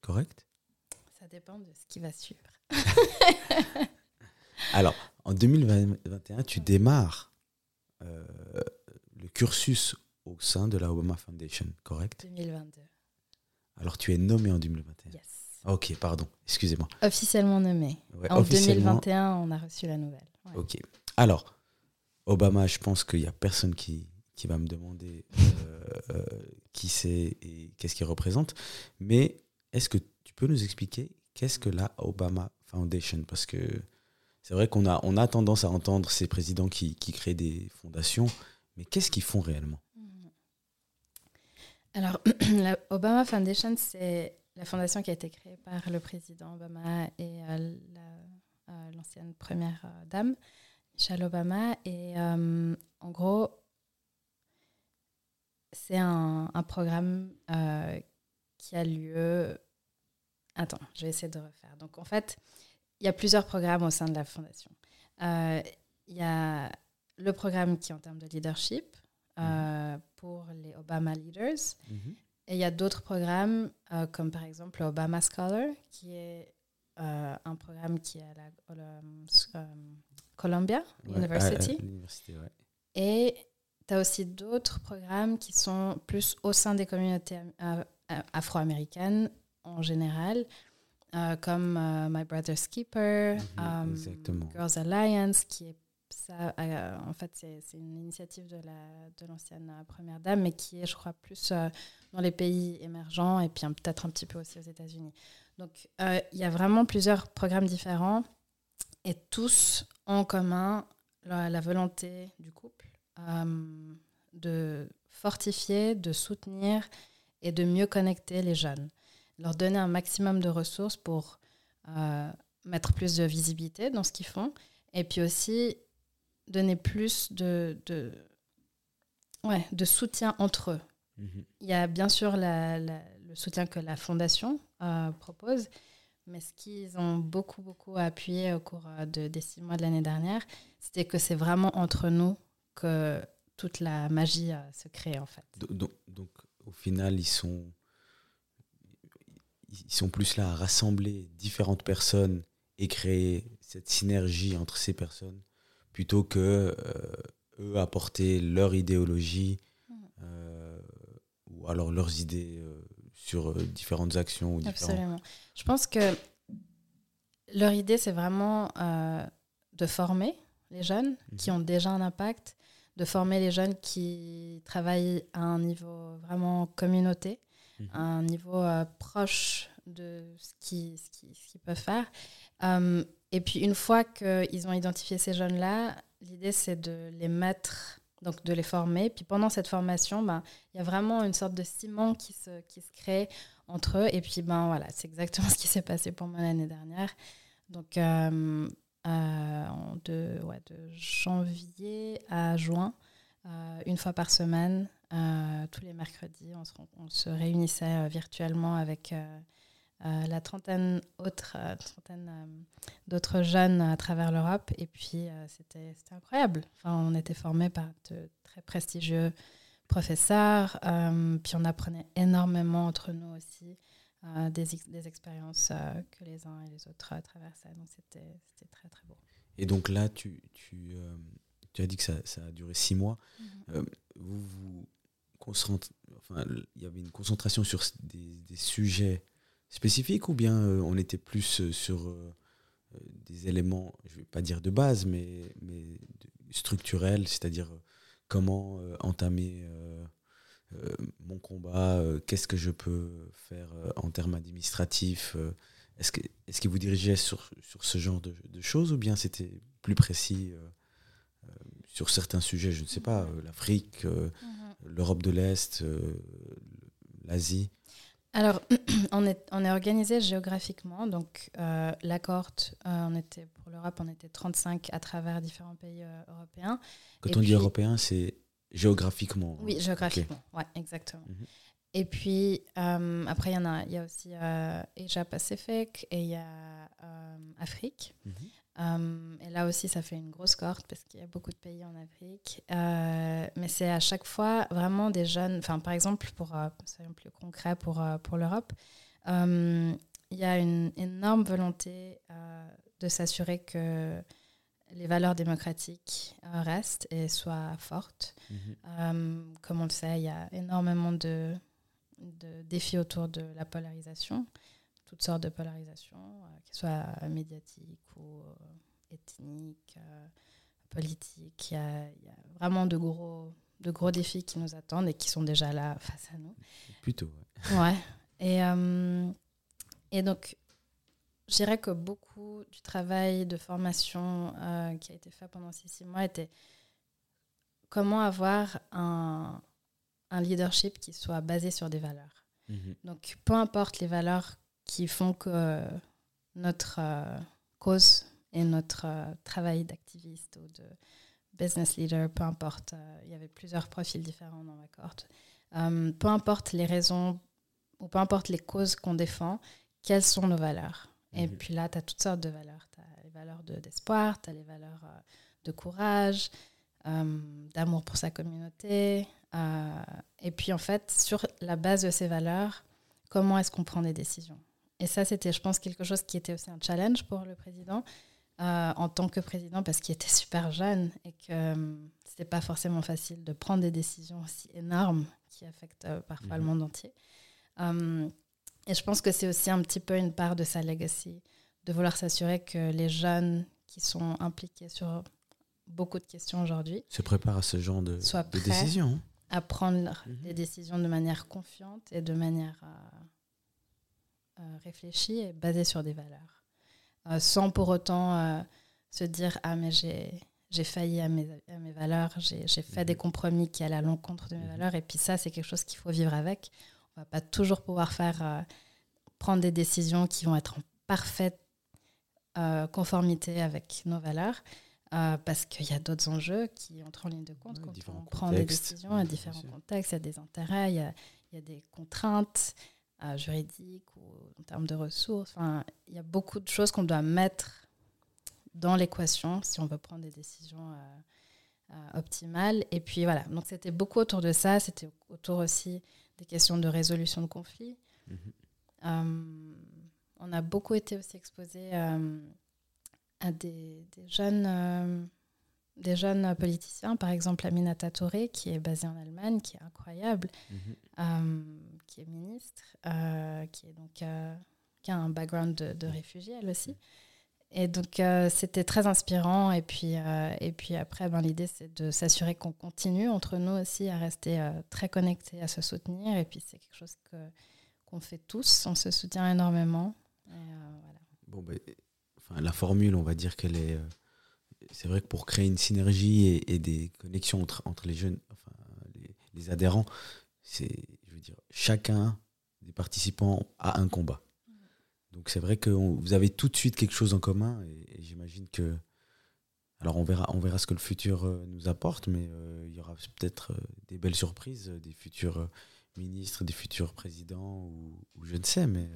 correct? Ça dépend de ce qui va suivre. *laughs* *laughs* Alors, en 2021, tu démarres euh, le cursus au sein de la Obama Foundation, correct? 2022. Alors, tu es nommé en 2021. Yes. Ok, pardon, excusez-moi. Officiellement nommé. en 2021, on a reçu la nouvelle. Ok. Alors, Obama, je pense qu'il n'y a personne qui, qui va me demander euh, euh, qui c'est et qu'est-ce qu'il représente. Mais est-ce que tu peux nous expliquer qu'est-ce que la Obama Foundation? Parce que c'est vrai qu'on a, on a tendance à entendre ces présidents qui, qui créent des fondations, mais qu'est-ce qu'ils font réellement? Alors, *clears throat* la Obama Foundation, c'est la fondation qui a été créée par le président Obama et euh, euh, l'ancienne première euh, dame, Michelle Obama. Et en gros, c'est un, programme qui a lieu. Attends, je vais essayer de refaire. Donc en fait, il y a plusieurs programmes au sein de la fondation. Il y a le programme qui est en termes de leadership mhm. pour les Obama Leaders. Mhm. Et il y a d'autres programmes, euh, comme par exemple Obama Scholar, qui est euh, un programme qui est à la, euh, Columbia University. Et tu as aussi d'autres programmes qui sont plus au sein des communautés afro-américaines en général, comme My Brother's Keeper, mhm, Girls Alliance, qui est ça, en fait, c'est une initiative de l'ancienne de première dame, mais qui est, je crois, plus dans les pays émergents et puis peut-être un petit peu aussi aux États-Unis. Donc, il y a vraiment plusieurs programmes différents et tous ont en commun la, volonté du couple de fortifier, de soutenir et de mieux connecter les jeunes. Leur donner un maximum de ressources pour euh, mettre plus de visibilité dans ce qu'ils font et puis aussi donner plus de, de, ouais, de soutien entre eux. Mhm. Il y a bien sûr le soutien que la fondation euh, propose, mais ce qu'ils ont beaucoup, beaucoup appuyé au cours euh, de, des six mois de l'année dernière, c'était que c'est vraiment entre nous que toute la magie euh, se crée en fait. Donc, donc, au final, ils sont, ils sont plus là à rassembler différentes personnes et créer cette synergie entre ces personnes plutôt que euh, eux apporter leur idéologie mmh. euh, ou alors leurs idées sur différentes actions. Ou Absolument. Je pense que leur idée, c'est vraiment de former les jeunes qui mmh. ont déjà un impact de former les jeunes qui travaillent à un niveau vraiment communauté, mhm. un niveau euh, proche de ce qu'ils peuvent faire. Euh, et puis une fois qu'ils ont identifié ces jeunes-là, l'idée c'est de les mettre, donc de les former. Puis pendant cette formation, ben, il y a vraiment une sorte de ciment qui se, crée entre eux. Et puis ben, voilà, c'est exactement *laughs* ce qui s'est passé pour moi l'année dernière. Donc euh, de, janvier à juin, une fois par semaine, tous les mercredis. On se, on se réunissait virtuellement avec la trentaine, autre, trentaine d'autres jeunes à travers l'Europe. Et puis, c'était incroyable. Enfin, on était formés par de très prestigieux professeurs. puis, on apprenait énormément entre nous aussi. Euh, des, des, expériences euh, que les uns et les autres traversaient. Donc c'était très très beau. Et donc là, tu, tu, euh, tu as dit que ça, ça, a duré six mois. Mhm. vous vous il y avait une concentration sur des, sujets spécifiques ou bien on était plus sur des éléments, je ne vais pas dire de base, mais, mais structurels, c'est-à-dire comment entamer euh, mon combat, euh, qu'est-ce que je peux faire euh, en termes administratifs Est-ce que est qu'il vous dirigeait sur, sur ce genre de, choses ou bien c'était plus précis sur certains sujets, je ne sais pas, l'Afrique. l'Europe de l'Est, l'Asie alors, *clears throat* on est, on est organisé géographiquement. Donc, la cohorte, on était, pour l'Europe, on était 35 à travers différents pays européens. Quand on dit européen, c'est Géographiquement. Oui, géographiquement, ouais, exactement. Mhm. Et puis, euh, après, il y, en a, il y a aussi euh, Asia Pacific et il y a euh, Afrique. Mhm. et là aussi, ça fait une grosse cohorte parce qu'il y a beaucoup de pays en Afrique. mais c'est à chaque fois vraiment des jeunes. Enfin, par exemple, pour soyons plus concret pour, pour l'Europe, il y a une énorme volonté de s'assurer que les valeurs démocratiques euh, restent et soient fortes. Mhm. Euh, comme on le sait, il y a énormément de, de, défis autour de la polarisation, toutes sortes de polarisations, euh, qu'elles soient médiatiques ou ethniques, politiques. Il y, a, il y, a, vraiment de gros, de gros défis qui nous attendent et qui sont déjà là face à nous. Plutôt, ouais. ouais. Et, et donc, je dirais que beaucoup du travail de formation euh, qui a été fait pendant ces six mois était comment avoir un, un leadership qui soit basé sur des valeurs. Mhm. Donc, peu importe les valeurs qui font que notre euh, cause et notre euh, travail d'activiste ou de business leader, peu importe, il y avait plusieurs profils différents dans ma cohorte. peu importe les raisons ou peu importe les causes qu'on défend, quelles sont nos valeurs? Et mhm. puis là, tu as toutes sortes de valeurs. Tu as les valeurs d'espoir, tu as les valeurs euh, de courage, euh, d'amour pour sa communauté. Euh, et puis en fait, sur la base de ces valeurs, comment est-ce qu'on prend des décisions? Et ça, c'était, je pense, quelque chose qui était aussi un challenge pour le président. en tant que président parce qu'il était super jeune et que euh, c'était pas forcément facile de prendre des décisions aussi énormes qui affectent parfois le mhm. monde entier. Et je pense que c'est aussi un petit peu une part de sa legacy, de vouloir s'assurer que les jeunes qui sont impliqués sur beaucoup de questions aujourd'hui. Se prépare à ce genre de, Sois de prêt. décision. hein. À prendre Mhm. des décisions de manière confiante et de manière euh, euh, réfléchie et basée sur des valeurs. Euh, sans pour autant euh, se dire Ah, mais j'ai. J'ai failli à mes, à mes valeurs, j'ai fait Mhm. des compromis qui allaient à l'encontre de mes Mhm. valeurs, et puis ça, c'est quelque chose qu'il faut vivre avec. On va pas toujours pouvoir faire euh, prendre des décisions qui vont être en parfaite euh, conformité avec nos valeurs, euh, parce qu'il y a d'autres enjeux qui entrent en ligne de compte quand on prend des décisions à différents contextes, il y a des intérêts, il y a, il y a des contraintes euh, juridiques ou en termes de ressources. Enfin, il y a beaucoup de choses qu'on doit mettre dans l'équation si on veut prendre des décisions euh, euh, optimales. Et puis voilà, donc c'était beaucoup autour de ça, c'était autour aussi des questions de résolution de conflits. Mhm. Euh, on a beaucoup été aussi exposé euh, à des, des jeunes, des jeunes politiciens, par exemple Aminata Touré, qui est basée en Allemagne, qui est incroyable, Mhm. euh, qui est ministre, euh, qui, est donc, euh, qui a un background de, de réfugié, elle aussi. Et donc, c'était très inspirant. Et puis, et puis après, ben, l'idée, c'est de s'assurer qu'on continue entre nous aussi à rester très connectés, à se soutenir. Et puis, c'est quelque chose que, qu'on fait tous. On se soutient énormément. Et, voilà. Bon, ben, enfin, la formule, on va dire qu'elle est. c'est vrai que pour créer une synergie et, des connexions entre, les jeunes, enfin, les, adhérents, c'est, je veux dire, chacun des participants a un combat. Donc c'est vrai que vous avez tout de suite quelque chose en commun et, j'imagine que. Alors on verra, on verra ce que le futur euh, nous apporte, mais euh, il y aura peut-être euh, des belles surprises, des futurs ministres, des futurs présidents ou, ou je ne sais, mais.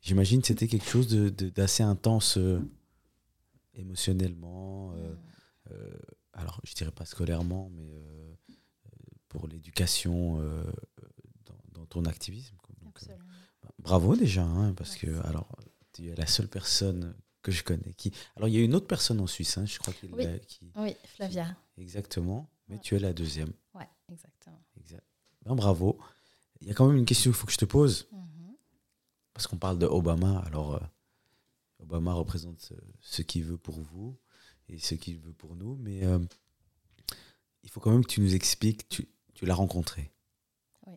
J'imagine que c'était quelque chose d'assez intense émotionnellement. euh, euh, alors, je dirais pas scolairement, mais euh, pour l'éducation dans, dans ton activisme. Donc, bah, bravo déjà, hein, parce que alors tu es la seule personne que je connais qui. Alors, il y a une autre personne en Suisse, hein, je crois qu'il Oui. qui Oui, Flavia. exactement, mais Ouais. tu es la deuxième. Ouais, exactement. Exact. Ben, bravo. Il y a quand même une question qu'il faut que je te pose. Mhm. Parce qu'on parle de Obama, alors euh, Obama représente ce qu'il veut pour vous et ce qu'il veut pour nous, mais euh, il faut quand même que tu nous expliques, tu, tu l'as rencontré. Oui.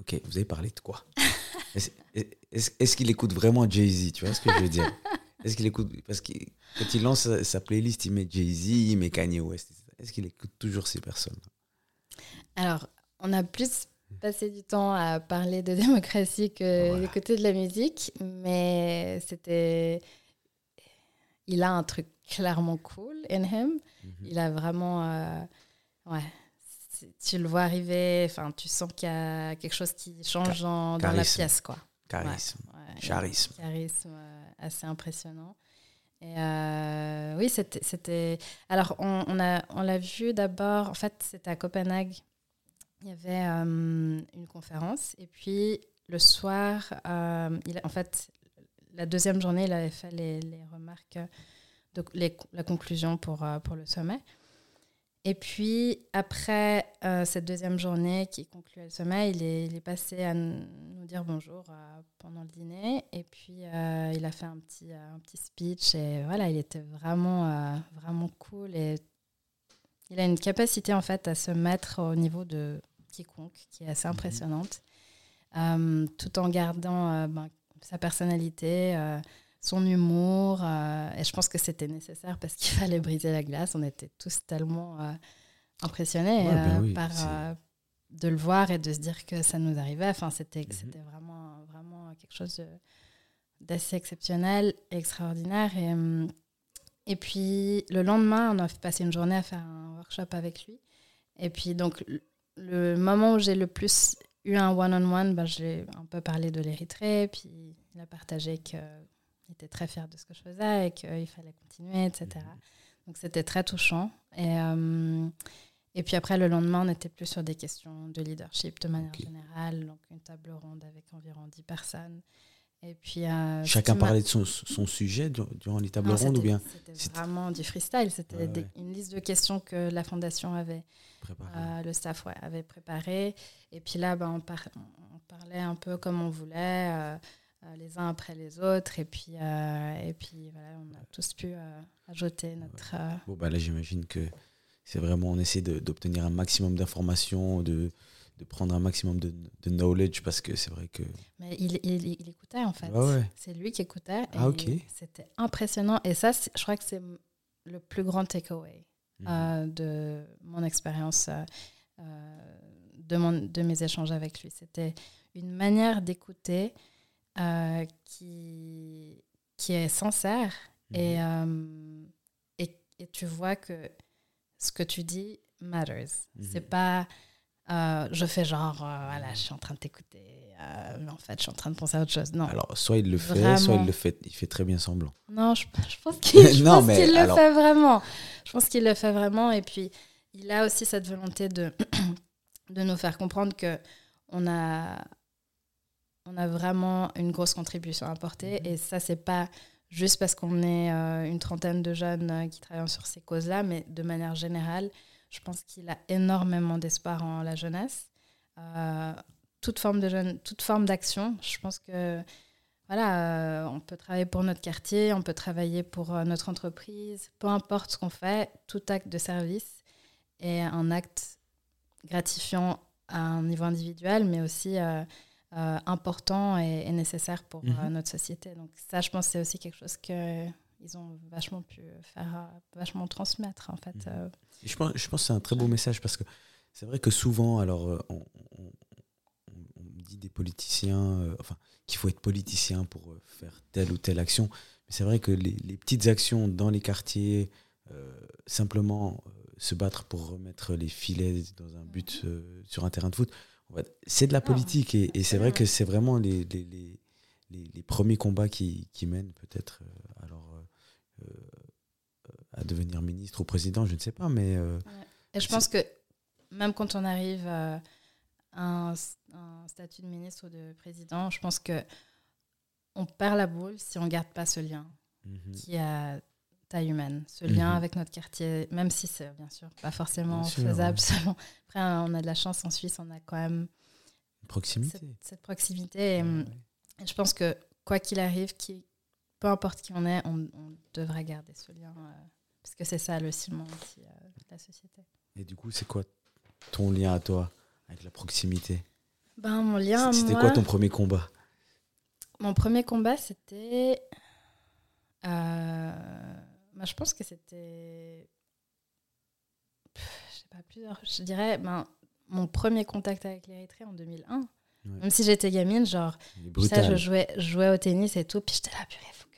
Ok, vous avez parlé de quoi? *laughs* Est-ce qu'il écoute vraiment Jay-Z? Tu vois ce que je veux dire? *laughs* Est-ce qu'il écoute Parce que quand il lance sa, sa playlist, il met Jay-Z, il met Kanye West. Est-ce qu'il écoute toujours ces personnes Alors, on a plus passé du temps à parler de *laughs* démocratie que Voilà. d'écouter de la musique, mais c'était. Il a un truc clairement cool in him. Mhm. Il a vraiment. euh, Ouais. Tu le vois arriver, enfin, tu sens qu'il y a quelque chose qui change dans, dans la pièce, quoi. Charisme, Ouais, charisme. charisme euh, assez impressionnant. Et euh, oui, c'était, c'était. Alors, on, on a, on l'a vu d'abord. En fait, c'était à Copenhague. Il y avait une conférence. Et puis, le soir, il, en fait, la deuxième journée, il avait fait les, les remarques, de, les- la conclusion pour, euh, pour le sommet. Et puis, après euh, cette deuxième journée qui concluait le sommet, il est, il est passé à nous dire bonjour euh, pendant le dîner. Et puis, euh, il a fait un petit, euh, un petit speech. Et voilà, il était vraiment, euh, vraiment cool. Et il a une capacité, en fait, à se mettre au niveau de quiconque, qui est assez Mhm. impressionnante, euh, tout en gardant euh, ben, sa personnalité, euh, son humour. euh, et je pense que c'était nécessaire parce qu'il *laughs* fallait briser la glace. On était tous tellement euh, impressionnés Ouais, ben oui, par de le voir et de se dire que ça nous arrivait. Enfin, c'était c'était vraiment, vraiment quelque chose d'assez exceptionnel, extraordinaire. Et, hum, et puis le lendemain, on a passé une journée à faire un workshop avec lui. Et puis donc le moment où j'ai le plus eu un one-on-one, ben, j'ai un peu parlé de l'Érythrée. Puis il a partagé qu'il était très fier de ce que je faisais et qu'il fallait continuer, etc. Mhm. Donc c'était très touchant. Et, euh, et puis après, le lendemain, on était plus sur des questions de leadership de manière générale. Donc une table ronde avec environ 10 personnes. Et puis, euh, Chacun parlait de son, son sujet dur- durant les tables rondes ou c'était- bien C'était vraiment du freestyle. C'était Ouais, des- ouais. une liste de questions que la fondation avait, euh, le staff ouais, avait préparé. Et puis là, ben, on, par- on parlait un peu comme on voulait. euh, euh, les uns après les autres. Et puis, et puis voilà, on a tous pu ajouter notre. Bon, bah là, j'imagine que c'est vraiment, on essaie d'obtenir un maximum d'informations, de, de prendre un maximum de, de knowledge parce que c'est vrai que. Mais il, il, il écoutait en fait. C'est lui qui écoutait. Ah, ok. C'était impressionnant. Et ça, je crois que c'est le plus grand takeaway mhm. de mon expérience, de, mon, de mes échanges avec lui. C'était une manière d'écouter euh, qui, qui est sincère mhm. et, euh, et, et, tu vois que ce que tu dis matters. Mhm. C'est pas euh, je fais genre, voilà, je suis en train de t'écouter, mais en fait, je suis en train de penser à autre chose. Non. Alors, soit il le fait, soit il le fait, il fait très bien semblant. Non, je, *laughs* je pense *laughs* qu'il le fait vraiment. Je pense qu'il le fait vraiment. Et puis, il a aussi cette volonté de, *clears throat* de nous faire comprendre que on a, on a vraiment une grosse contribution à apporter. Mhm. Et ça, c'est pas juste parce qu'on est euh, une trentaine de jeunes euh, qui travaillent sur ces causes-là, mais de manière générale, je pense qu'il a énormément d'espoir en la jeunesse. Euh, toute forme de jeune, toute forme d'action. Je pense que voilà, on peut travailler pour notre quartier, on peut travailler pour notre entreprise, peu importe ce qu'on fait, tout acte de service est un acte gratifiant à un niveau individuel, mais aussi euh, important et, nécessaire pour euh, mhm. notre société. Donc ça, je pense, c'est aussi quelque chose que ils ont vachement pu faire, euh, vachement transmettre en fait. Mhm. Je pense, je pense que c'est un très beau message parce que c'est vrai que souvent, alors, on, dit des politiciens, enfin, qu'il faut être politicien pour faire telle ou telle action. Mais c'est vrai que les, les, petites actions dans les quartiers, simplement se battre pour remettre les filets dans un but sur un terrain de foot, c'est de la politique et, c'est vrai que c'est vraiment les, les, les, les, premiers combats qui, qui mènent peut-être euh, alors euh, euh, à devenir ministre ou président, je ne sais pas, mais. Et je pense que même quand on arrive à un, statut de ministre ou de président, je pense que on perd la boule si on garde pas ce lien mhm. qui a taille humaine, ce lien mhm. avec notre quartier, même si c'est bien sûr pas forcément faisable selon après, on a de la chance en Suisse, on a quand même proximité. Cette, proximité. Et, je pense que quoi qu'il arrive, qui, peu importe qui on est, on, devrait garder ce lien. Euh, parce que c'est ça le ciment aussi euh, de la société. Et du coup, c'est quoi ton lien à toi avec la proximité? Ben, Mon lien C'était quoi ton premier combat? Mon premier combat, c'était. Euh, ben, je pense que c'était pas plusieurs. Je dirais, ben, mon premier contact avec l'Érythrée en 2001. Même si j'étais gamine, genre, ça, je jouais, jouais au tennis et tout, puis j'étais là, purée, faut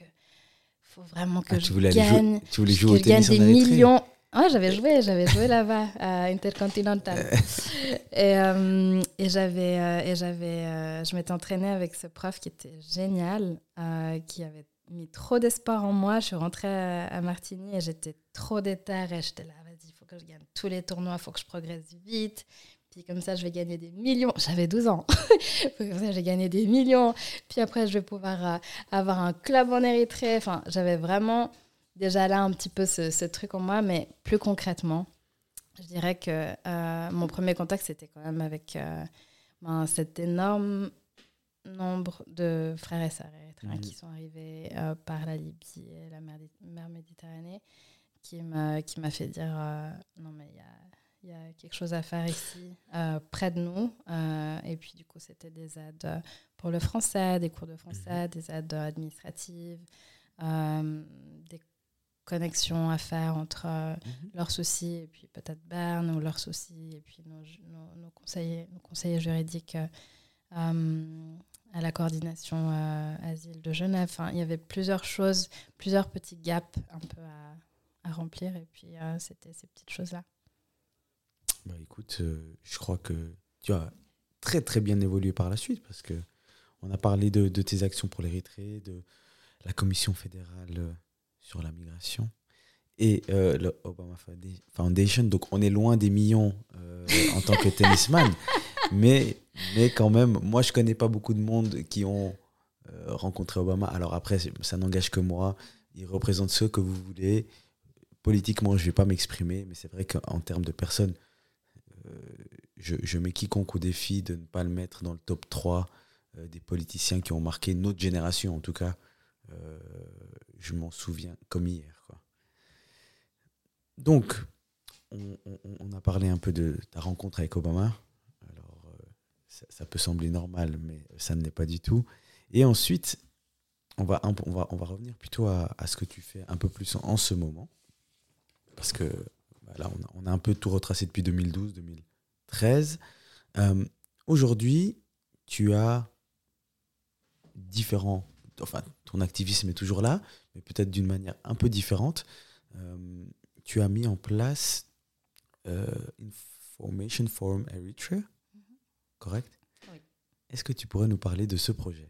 faut vraiment que ah, je gagne, tu voulais jouer au tennis des millions. Ouais, j'avais joué, j'avais joué là-bas à Intercontinental. *laughs* et, euh, et j'avais, euh, et j'avais, euh, je m'étais entraînée avec ce prof qui était génial, qui avait mis trop d'espoir en moi. Je suis rentrée à, à Martigny et j'étais trop déterre et j'étais là, que je gagne tous les tournois, il faut que je progresse vite. Puis comme ça, je vais gagner des millions. J'avais 12 ans. *laughs* comme ça, j'ai gagné des millions. Puis après, je vais pouvoir euh, avoir un club en Érythrée. Enfin, j'avais vraiment déjà là un petit peu ce, truc en moi, mais plus concrètement, je dirais que euh, mon premier contact, c'était quand même avec euh, ben, cet énorme nombre de frères et sœurs érythréens qui sont arrivés par la Libye et la mer, mer Méditerranée qui m'a qui m'a fait dire euh, non mais il y a il y a quelque chose à faire ici, euh, près de nous. Euh, et puis, du coup, c'était des aides pour le français, des cours de français, mhm. des aides administratives, des connexions à faire entre mhm. leurs soucis et puis peut-être Berne ou leurs soucis et puis nos, nos, conseillers, nos conseillers juridiques à la coordination asile de Genève. Enfin, il y avait plusieurs choses, plusieurs petits gaps un peu à à remplir. Et puis, euh, c'était ces petites choses-là. Bah, écoute, euh, je crois que tu as très, très bien évolué par la suite parce que on a parlé de, de tes actions pour l'Érythrée, de la Commission fédérale euh, sur la migration et le Obama Foundation. Donc, on est loin des millions en tant que tennisman. *laughs* mais, mais quand même, moi, je connais pas beaucoup de monde qui ont rencontré Obama. Alors après, ça n'engage que moi. Il représente ceux que vous voulez politiquement, je ne vais pas m'exprimer, mais c'est vrai qu'en termes de personnes, euh, je, mets quiconque au défi de ne pas le mettre dans le top 3 des politiciens qui ont marqué notre génération, en tout cas. je m'en souviens comme hier. Donc, on, a parlé un peu de ta rencontre avec Obama. Alors, ça, peut sembler normal, mais ça ne l'est pas du tout. Et ensuite, on va, revenir plutôt à, ce que tu fais un peu plus en, ce moment. Parce que là, on a, un peu tout retracé depuis 2012, 2013. Euh, aujourd'hui, tu as différents. Enfin, ton activisme est toujours là, mais peut-être d'une manière un peu différente. Euh, tu as mis en place euh, Information Forum Eritrea, mm-hmm. correct? Oui. Est-ce que tu pourrais nous parler de ce projet?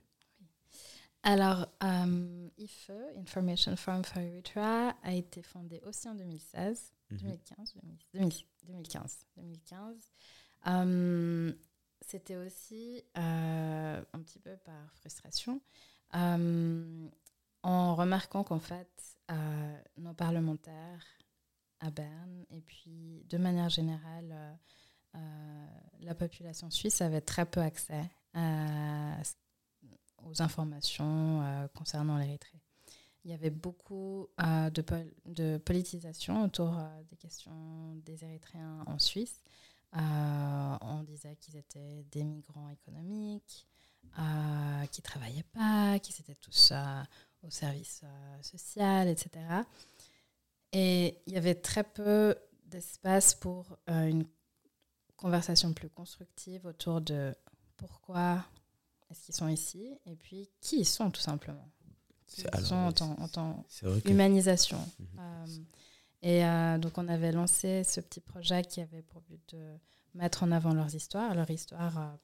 Alors, euh, IFE, Information Forum for Eritrea, a été fondé aussi en 2016, 2015, 2015, 2015. C'était aussi euh, un petit peu par frustration, euh, en remarquant qu'en fait, euh, nos parlementaires à Berne, et puis de manière générale, la population suisse avait très peu accès aux informations euh, concernant l'Érythrée. Il y avait beaucoup euh, de, politisation autour euh, des questions des Érythréens en Suisse. on disait qu'ils étaient des migrants économiques, qui ne travaillaient pas, qu'ils étaient tous au service social, etc. Et il y avait très peu d'espace pour une conversation plus constructive autour de pourquoi est-ce qu'ils sont ici Et puis, qui ils sont tout simplement Ils sont en tant, humanisation. *laughs* Mhm. Euh, et euh, donc, on avait lancé ce petit projet qui avait pour but de mettre en avant leurs histoires, leur histoire euh, en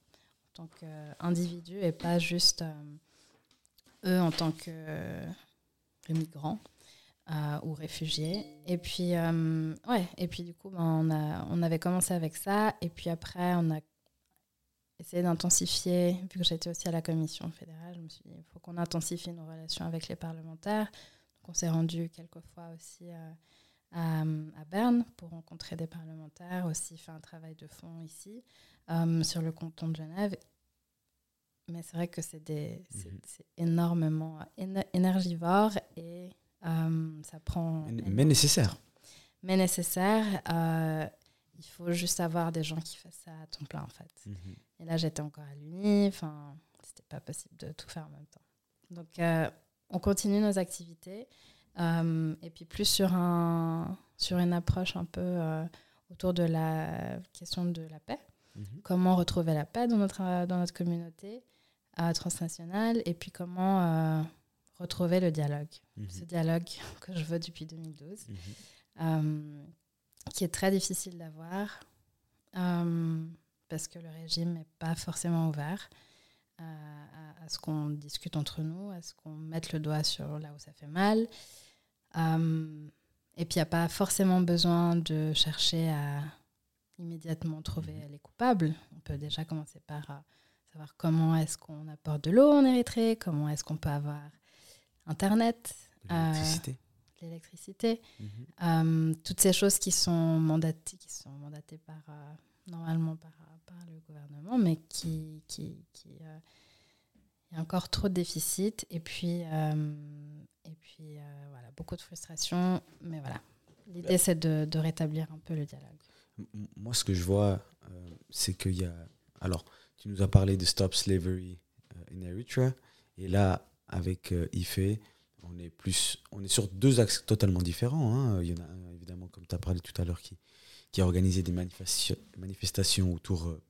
tant qu'individu et pas juste eux en tant que migrants. ou réfugiés. Et puis, ouais, et puis du coup, ben, on, a, on avait commencé avec ça. Et puis après, on a essayer d'intensifier, vu que j'étais aussi à la commission fédérale, je me suis dit, il faut qu'on intensifie nos relations avec les parlementaires. Donc on s'est rendu quelques fois aussi euh, à, à, Berne pour rencontrer des parlementaires, aussi faire un travail de fond ici euh, sur le canton de Genève. Mais c'est vrai que c'est mhm. énormément énergivore et euh, ça prend... Mais nécessaire. Mais nécessaire il faut juste avoir des gens qui fassent ça à ton plein en fait. Mhm. Et là j'étais encore à l'Uni, enfin c'était pas possible de tout faire en même temps. Donc euh, on continue nos activités euh, et puis plus sur, un, sur une approche un peu euh, autour de la question de la paix. Mhm. Comment retrouver la paix dans notre, dans notre communauté transnationale et puis comment retrouver le dialogue. Mhm. Ce dialogue que je veux depuis 2012 qui est très difficile d'avoir euh, parce que le régime n'est pas forcément ouvert euh, à, ce qu'on discute entre nous, à ce qu'on mette le doigt sur là où ça fait mal. Euh, et puis il n'y a pas forcément besoin de chercher à immédiatement trouver les coupables. On peut déjà commencer par savoir comment est-ce qu'on apporte de l'eau en Érythrée, comment est-ce qu'on peut avoir Internet. L'électricité l'électricité, mhm. euh, toutes ces choses qui sont mandatées, qui sont mandatées par, euh, normalement par, par, le gouvernement, mais qui, qui, qui euh, il y a encore trop de déficits et puis, et puis voilà, beaucoup de frustration, mais voilà. L'idée, c'est de, de, rétablir un peu le dialogue. Moi, ce que je vois, c'est qu'il y a. Alors, tu nous as parlé de Stop Slavery in Eritrea, et là, avec IFE, on est plus on est sur deux axes totalement différents hein. il y en a un évidemment comme tu as parlé tout à l'heure qui a organisé des manifestations autour euh,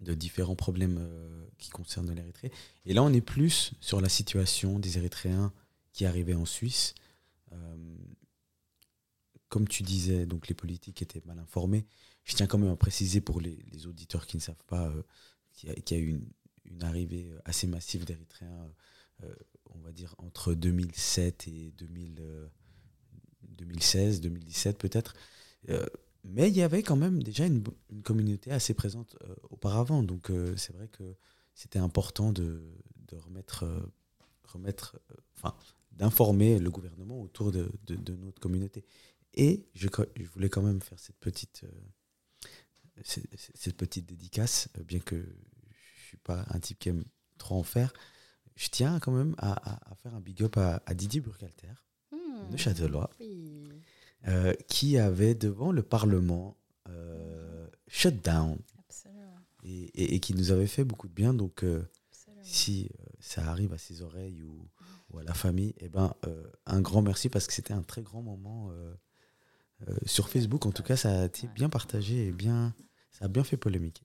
de différents problèmes euh, qui concernent l'Érythrée et là on est plus sur la situation des Érythréens qui arrivaient en Suisse. Euh, comme tu disais donc les politiques étaient mal informés. Je tiens quand même à préciser pour les, auditeurs qui ne savent pas qu'il y, a eu une, arrivée assez massive d'Érythréens on va dire, entre 2007 et 2016, 2017 peut-être. Euh, mais il y avait quand même déjà une, communauté assez présente euh, auparavant. Donc euh, c'est vrai que c'était important de, remettre, remettre enfin, d'informer le gouvernement autour de, notre communauté. Et je, voulais quand même faire cette petite, cette, petite dédicace, bien que je ne suis pas un type qui aime trop en faire. Je tiens quand même à, faire un big up à, Didier Burkhalter, mmh, de Châtelois, qui avait devant le Parlement shut down. Et, et, qui nous avait fait beaucoup de bien. Donc, si ça arrive à ses oreilles ou, ou à la famille, eh ben, un grand merci parce que c'était un très grand moment euh, sur Facebook, en tout cas, ça a été bien partagé et bien, ça a bien fait polémique.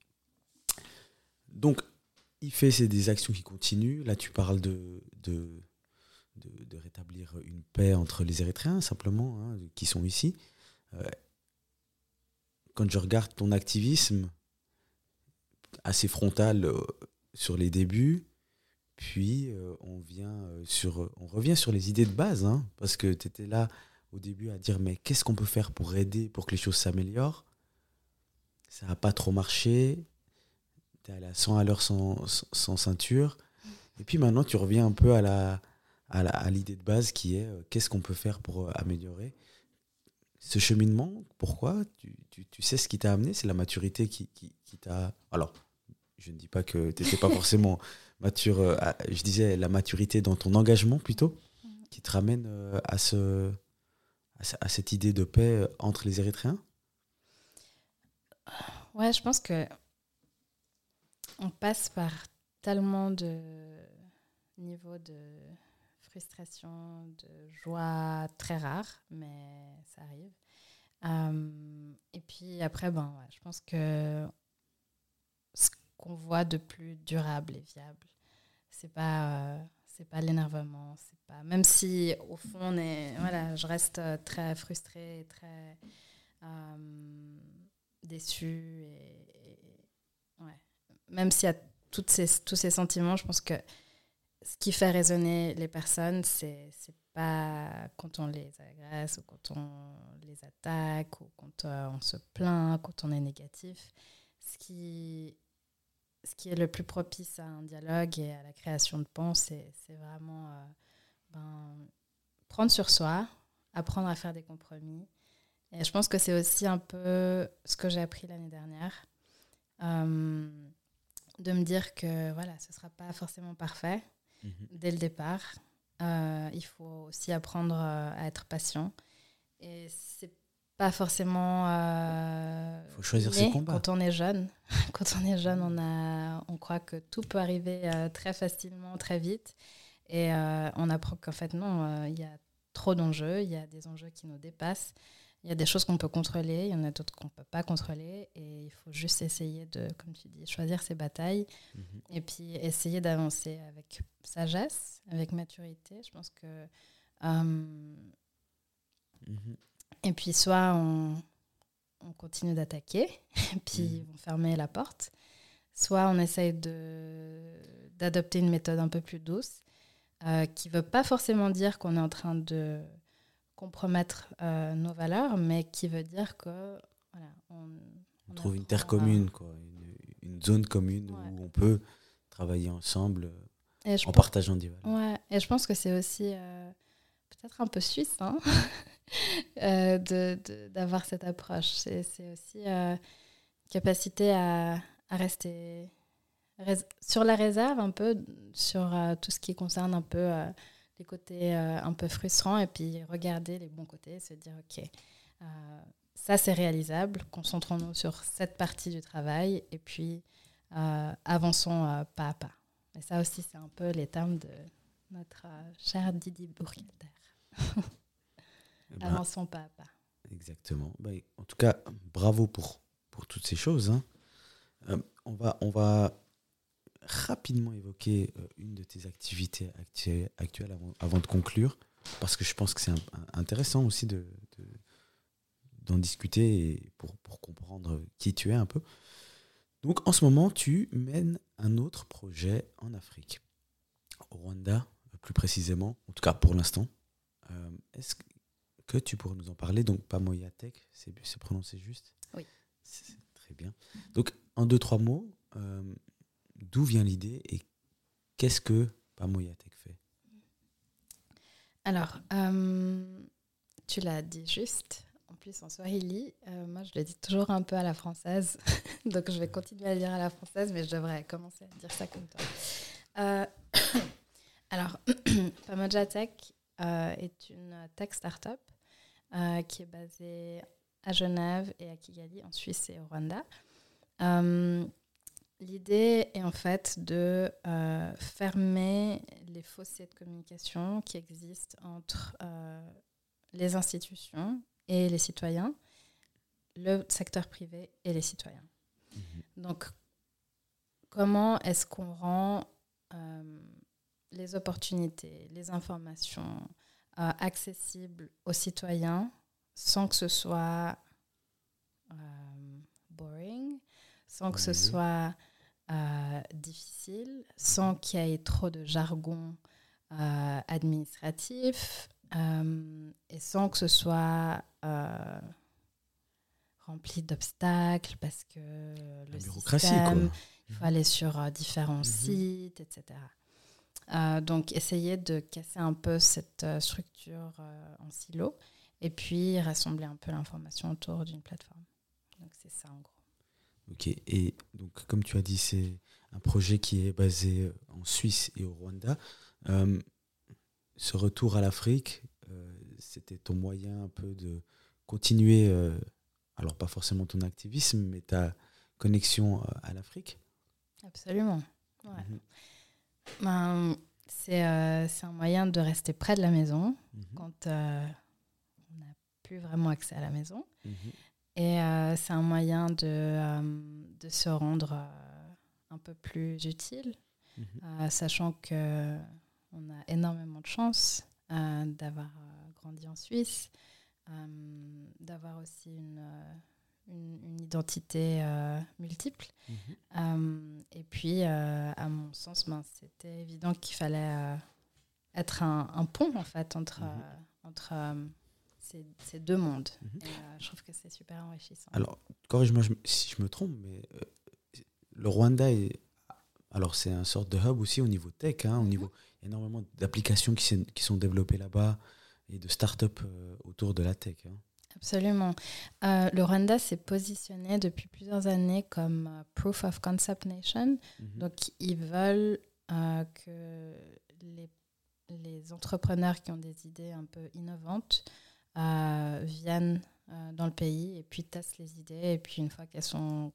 Donc, il fait des actions qui continuent. Là, tu parles de, de, de, rétablir une paix entre les Érythréens, simplement, hein, qui sont ici. Euh, quand je regarde ton activisme assez frontal euh, sur les débuts, puis on, vient sur, on revient sur les idées de base, hein, parce que tu étais là au début à dire mais qu'est-ce qu'on peut faire pour aider, pour que les choses s'améliorent? Ça n'a pas trop marché. Tu es allé à 100 à l'heure sans, sans, ceinture. Et puis maintenant, tu reviens un peu à la à l'idée de base qui est euh, qu'est-ce qu'on peut faire pour euh, améliorer ce cheminement? Pourquoi? Tu, tu, tu, sais ce qui t'a amené, c'est la maturité qui, qui, qui t'a... Alors, je ne dis pas que tu n'étais pas *laughs* forcément mature, euh, je disais la maturité dans ton engagement plutôt, qui te ramène à ce, à, cette idée de paix entre les Érythréens? Ouais, je pense que on passe par tellement de niveaux de frustration, de joie très rares, mais ça arrive. Euh, et puis après, ben, je pense que ce qu'on voit de plus durable et viable, c'est pas euh, pas l'énervement, c'est pas même si au fond je reste euh, très frustrée, très déçue. Même s'il y a toutes ces, tous ces sentiments, je pense que ce qui fait résonner les personnes, c'est pas quand on les agresse ou quand on les attaque ou quand euh, on se plaint, quand on est négatif. Ce qui ce qui est le plus propice à un dialogue et à la création de ponts, c'est vraiment euh, ben, prendre sur soi, apprendre à faire des compromis. Et je pense que c'est aussi un peu ce que j'ai appris l'année dernière, euh, de me dire que voilà, ce ne sera pas forcément parfait mhm. dès le départ. Euh, il faut aussi apprendre à être patient. Et c'est pas forcément. Euh, faut choisir ses combats. Quand on est jeune, *laughs* quand on est jeune, on a, on croit que tout peut arriver euh, très facilement, très vite, et euh, on apprend qu'en fait non, euh, il y a trop d'enjeux, il y a des enjeux qui nous dépassent, il y a des choses qu'on peut contrôler, il y en a d'autres qu'on peut pas contrôler, et il faut juste essayer de, comme tu dis, choisir ses batailles, mhm. et puis essayer d'avancer avec sagesse, avec maturité. Je pense que mhm. Et puis soit on, on continue d'attaquer, *laughs* et puis ils vont fermer la porte, soit on essaye d'adopter une méthode un peu plus douce, euh, qui ne veut pas forcément dire qu'on est en train de compromettre euh, nos valeurs, mais qui veut dire que voilà, on, on, trouve une terre commune, quoi, une, zone commune où on peut travailler ensemble en partageant des valeurs. Ouais, et je pense que c'est aussi euh, peut-être un peu suisse, hein *laughs* euh, d'avoir cette approche. C'est aussi euh, capacité à, à rester sur la réserve un peu, sur tout ce qui concerne un peu les côtés un peu frustrants, et puis regarder les bons côtés, se dire, OK, ça c'est réalisable, concentrons-nous sur cette partie du travail, et puis avançons pas à pas. Et ça aussi, c'est un peu les termes de notre cher Didi Bourguilter. Eh *laughs* ben, Avançons pas à pas. Exactement. Bah, en tout cas, bravo pour, pour toutes ces choses. Hein. Euh, on, va, on va rapidement évoquer euh, une de tes activités actuelles, avant, de conclure, parce que je pense que c'est intéressant aussi de, d'en discuter et pour, pour comprendre qui tu es un peu. Donc en ce moment, tu mènes un autre projet en Afrique, au Rwanda plus précisément, en tout cas pour l'instant. Euh, est-ce que tu pourrais nous en parler? Donc, Pamoyatek, c'est prononcé juste? Oui. Très bien. Donc, en deux, trois mots, euh, d'où vient l'idée et qu'est-ce que Pamoyatek fait? Alors, euh, tu l'as dit juste. En plus, en Swahili, moi, je le dis toujours un peu à la française. *laughs* Donc, je vais continuer à le dire à la française, mais je devrais commencer à dire ça comme toi. Euh, *coughs* alors, *coughs* Pamoja Tech euh, est une tech startup euh, qui est basée à Genève et à Kigali, en Suisse et au Rwanda. Euh, L'idée est en fait de euh, fermer les fossés de communication qui existent entre euh, les institutions et les citoyens, le secteur privé et les citoyens. Donc, comment est-ce qu'on rend euh, les opportunités, les informations accessibles aux citoyens sans que ce soit boring, sans que ce soit euh, difficile, sans qu'il y ait trop de jargon euh, administratif euh, et sans que ce soit rempli d'obstacles parce que le La bureaucratie, système, quoi. il faut aller sur différents Mhm. sites, etc. Donc, essayer de casser un peu cette structure en silo et puis rassembler un peu l'information autour d'une plateforme. Donc, c'est ça en gros. Ok, et donc comme tu as dit, c'est un projet qui est basé euh, en Suisse et au Rwanda. Euh, ce retour à l'Afrique, euh, c'était ton moyen un peu de continuer, euh, alors pas forcément ton activisme, mais ta connexion à l'Afrique Absolument. Ouais. Mhm, Ben, c'est un moyen de rester près de la maison mhm, quand on n'a plus vraiment accès à la maison. mhm. Et euh, c'est un moyen de, euh, de se rendre euh, un peu plus utile, Mhm. sachant que on a énormément de chance d'avoir grandi en Suisse, d'avoir aussi une, une, une identité multiple. Mhm. Et puis, à mon sens, ben, c'était évident qu'il fallait être un, un pont en fait entre, Mhm. entre ces, ces deux mondes. Mhm. Et, euh, je trouve que c'est super enrichissant. Alors, corrige-moi si je me trompe, mais euh, le Rwanda est. Alors, c'est un sorte de hub aussi au niveau tech. hein, au Mhm. niveau, il y a énormément d'applications qui, sont développées là-bas et de start-up euh, autour de la tech. hein. Absolument. Euh, le Rwanda s'est positionné depuis plusieurs années comme euh, Proof of Concept Nation. Mhm. Donc, ils veulent euh, que les, les entrepreneurs qui ont des idées un peu innovantes euh, viennent euh, dans le pays et puis testent les idées. Et puis, une fois qu'elles sont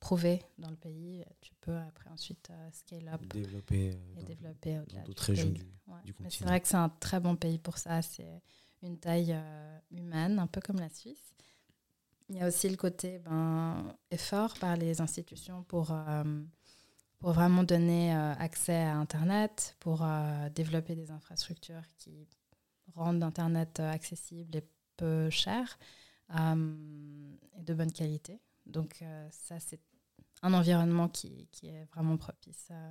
prouvées dans le pays, tu peux après ensuite euh, scale up développer euh, et développer dans d'autres régions du, Ouais. du Mais c'est continent. vrai que c'est un très bon pays pour ça. C'est une taille euh, humaine, un peu comme la Suisse. Il y a aussi le côté ben, effort par les institutions pour, euh, pour vraiment donner euh, accès à Internet, pour euh, développer des infrastructures qui rendent Internet euh, accessible et peu cher euh, et de bonne qualité. Donc euh, ça, c'est un environnement qui, qui est vraiment propice à,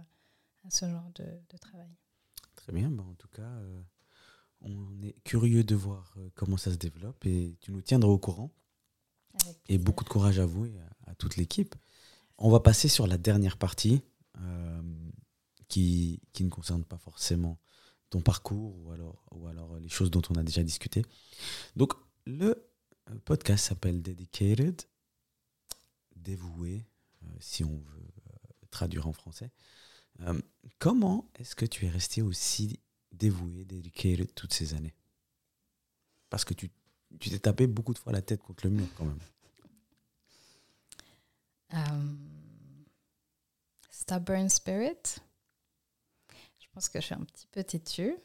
à ce genre de, de travail. Très bien. bah, en tout cas, euh, on est curieux de voir comment ça se développe et tu nous tiendras au courant. Et beaucoup de courage à vous et à, à toute l'équipe. On va passer sur la dernière partie qui, qui ne concerne pas forcément ton parcours ou alors, ou alors les choses dont on a déjà discuté. Donc, le euh, podcast s'appelle Dedicated, dévoué, euh, si on veut euh, traduire en français. Comment est-ce que tu es resté aussi dévoué, dedicated toutes ces années? Parce que tu tu t'es tapé beaucoup de fois la tête contre le mur quand même. Stubborn spirit? Je pense que je suis un petit peu têtue.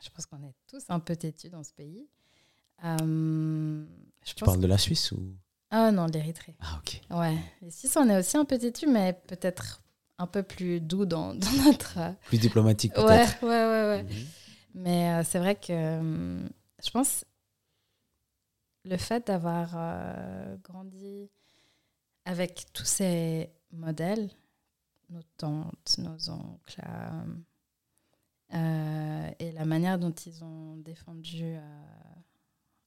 Je pense qu'on est tous un peu têtus dans ce pays. Euh, je Tu pense... parles de la Suisse ou? Ah non, l'Érythrée. Ah ok. Ouais, les Suisses, on est aussi un peu têtus, mais peut-être un peu plus doux dans, *laughs* dans notre. euh, Plus diplomatique Ouais, peut-être. ouais, ouais, ouais. Mhm. Mais euh, c'est vrai que euh, je pense le fait d'avoir grandi avec tous ces modèles, nos tantes, nos oncles, et la manière dont ils ont défendu euh,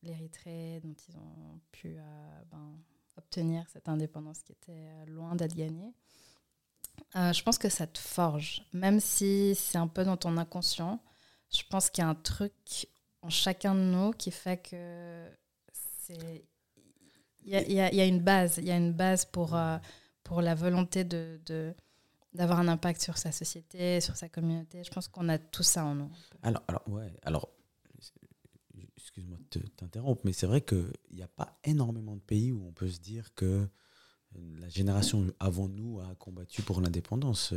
l'Érythrée, dont ils ont pu euh, ben, obtenir cette indépendance qui était euh, loin d'être gagnée, euh, je pense que ça te forge, même si c'est un peu dans ton inconscient je pense qu'il y a un truc en chacun de nous qui fait que c'est il y a, y y a une base. Il y a une base pour euh, pour la volonté de d'avoir un impact sur sa société, sur sa communauté. Je pense qu'on a tout ça en nous. Alors, alors ouais, alors, excuse-moi de t'interrompre, mais c'est vrai qu'il n'y a pas énormément de pays où on peut se dire que la génération avant nous a combattu pour l'indépendance.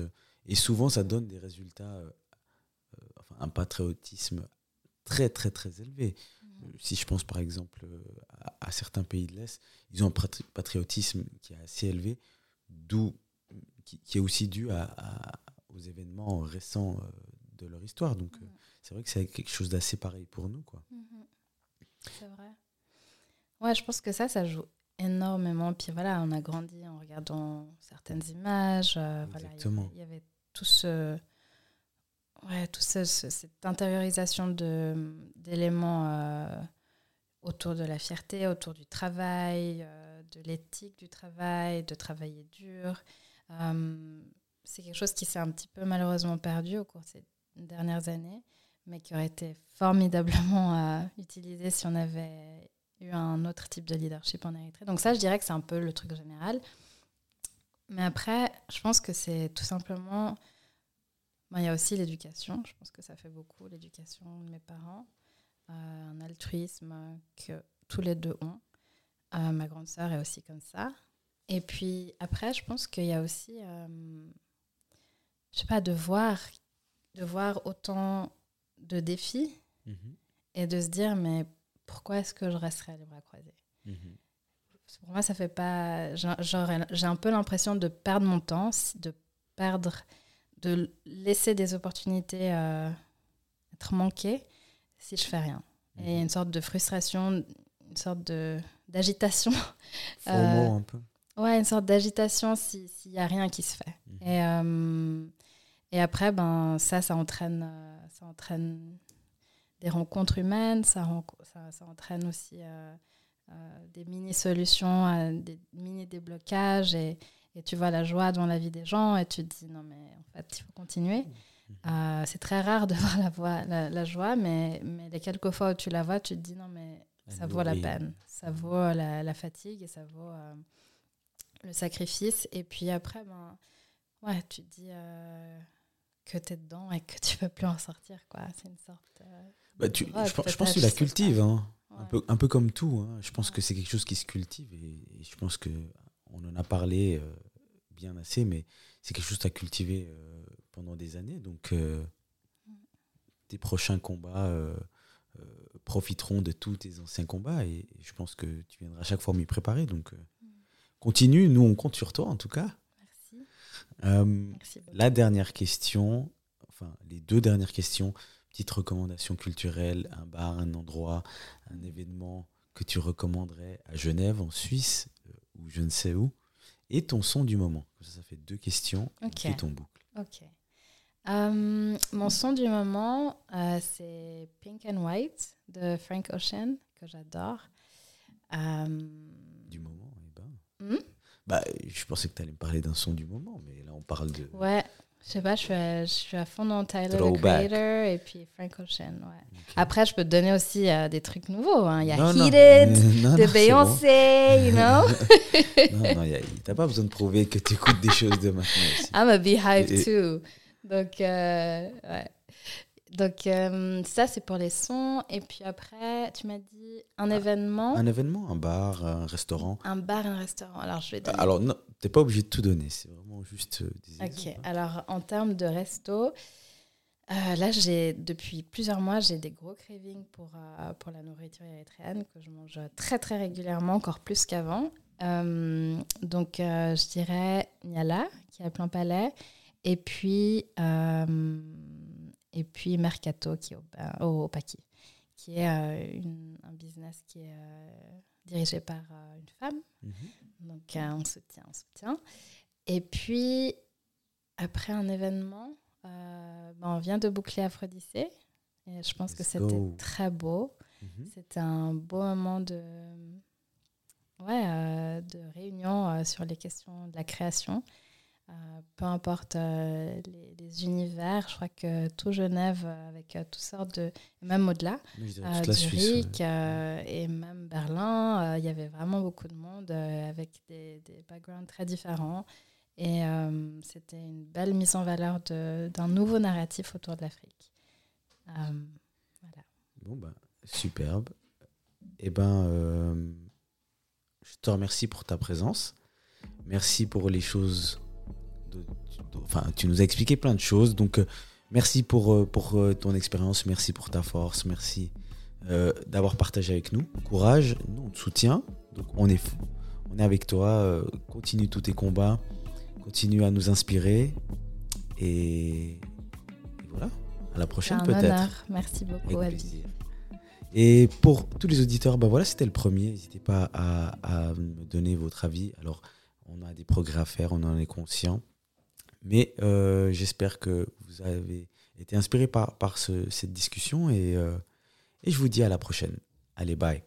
Et souvent, ça donne des résultats, euh, euh, enfin, un patriotisme très, très, très élevé. Mmh. Si je pense par exemple à, certains pays de l'Est, ils ont un patriotisme qui est assez élevé, d'où qui, est aussi dû à, aux événements récents euh, de leur histoire. Donc, mmh. c'est vrai que c'est quelque chose d'assez pareil pour nous. Quoi. Mmh. C'est vrai. Ouais, je pense que ça, ça joue énormément. Puis voilà, on a grandi en regardant certaines images. Exactement. il y avait tout ce, ouais, tout cette intériorisation d'éléments euh, autour de la fierté, autour du travail, euh, de l'éthique du travail, de travailler dur. Euh, c'est quelque chose qui s'est un petit peu malheureusement perdu au cours de ces dernières années, mais qui aurait été formidablement utilisé si on avait eu un autre type de leadership en Érythrée. Donc ça, je dirais que c'est un peu le truc général. Mais après, je pense que c'est tout simplement. il y a aussi l'éducation. Je pense que ça fait beaucoup, l'éducation de mes parents. Euh, un altruisme que tous les deux ont. Euh, ma grande sœur est aussi comme ça. Et puis après, je pense qu'il y a aussi, euh, je sais pas, de voir, de voir autant de défis mhm. et de se dire, mais pourquoi est-ce que je resterai les bras croisés? Mhm pour moi, ça fait pas. J'ai un peu l'impression de perdre mon temps, de perdre, de laisser des opportunités euh, être manquées si je fais rien. Et mhm. une sorte de frustration, une sorte de d'agitation. Euh, un peu. Ouais, une sorte d'agitation s'il n'y a rien qui se fait. Mhm. Et, euh, et après, ben, ça, ça entraîne, ça entraîne des rencontres humaines, ça, ça, ça entraîne aussi euh, des mini-solutions, euh, des mini-déblocages et, et, tu vois la joie dans la vie des gens et tu te dis non mais en fait il faut continuer. Mmh. Euh, c'est très rare de *laughs* voir la, voix, la, joie, mais, mais les quelques fois où tu la vois, tu te dis non mais ça vaut la peine, ça vaut la, fatigue et ça vaut le sacrifice. Et puis après, ben, ouais, tu te dis que tu es dedans et que tu peux plus en sortir. quoi. C'est une sorte... Bah, tu, je, pense que tu la cultives. Hein. Un, peu, un peu comme tout. Hein. Je pense que c'est quelque chose qui se cultive et, je pense que on en a parlé euh, bien assez, mais c'est quelque chose que tu as cultivé euh, pendant des années. Donc, euh, tes prochains combats profiteront de tous tes anciens combats et, je pense que tu viendras à chaque fois mieux préparer. Donc, continue. Nous, on compte sur toi en tout cas. Merci. la dernière question, enfin, les deux dernières questions petite recommandation culturelle, un bar, un endroit, un événement que tu recommanderais à Genève, en Suisse, euh, ou je ne sais où, et ton son du moment. Ça, ça fait deux questions et ton boucle. Ok. Euh, mon son du moment, euh, c'est Pink and White de Frank Ocean, que j'adore. Hmm? bah, je pensais que tu allais me parler d'un son du moment, mais là on parle de. Ouais, je sais pas, je suis à, je suis à fond dans Tyler, the Creator, et puis Frank Ocean. Ouais. Après, je peux te donner aussi euh, des trucs nouveaux. Hein. Il y a Heated *laughs* de Beyoncé, you know? *laughs* non, non, t'as pas besoin de prouver que tu écoutes des choses de maintenant aussi. *laughs* I'm a beehive too. Donc, euh, ouais. Donc, euh, ça, c'est pour les sons. Et puis après, tu m'as dit un ah, événement. Un événement, un bar, un restaurant. Un bar, un restaurant. Alors, je vais donner... Alors, non, t'es pas obligé de tout donner. C'est vraiment juste euh, des Ok. Hein. Alors, en termes de resto, euh, là, j'ai depuis plusieurs mois, j'ai des gros cravings pour, pour la nourriture érythréenne que je mange très, très régulièrement, encore plus qu'avant. donc, je dirais Niala, qui est à Plein Palais. Et puis et puis Mercato qui est au, au, Paki, qui est euh, un business qui est euh, dirigé par euh, une femme. Mhm. Donc on se tient, on se tient. Et puis après un événement, ben, on vient de boucler Aphrodisée. Et je pense que c'était très beau. Mhm. C'était un beau moment de, ouais, de réunion sur les questions de la création. Euh, peu importe euh, les, univers, je crois que tout Genève, euh, avec toutes sortes de. même au-delà, Zurich et même Berlin, il y avait vraiment beaucoup de monde avec des, des backgrounds très différents. Et euh, c'était une belle mise en valeur d'un nouveau narratif autour de l'Afrique. Euh, voilà. Bon, bah, superbe. Eh ben, euh, je te remercie pour ta présence. Merci pour les choses. Enfin, tu nous as expliqué plein de choses. Donc, merci pour, pour ton expérience. Merci pour ta force. Merci d'avoir partagé avec nous. Courage. Nous, on te soutient. Donc, on est, on est avec toi. continue tous tes combats continue à nous inspirer. Et, voilà, à la prochaine peut-être. Merci beaucoup, Avec Et pour tous les auditeurs, ben voilà, c'était le premier. N'hésitez pas à, me donner votre avis. Alors, on a des progrès à faire, on en est conscient. Mais euh, j'espère que vous avez été inspiré par, cette discussion et, euh, et je vous dis à la prochaine. Allez, bye.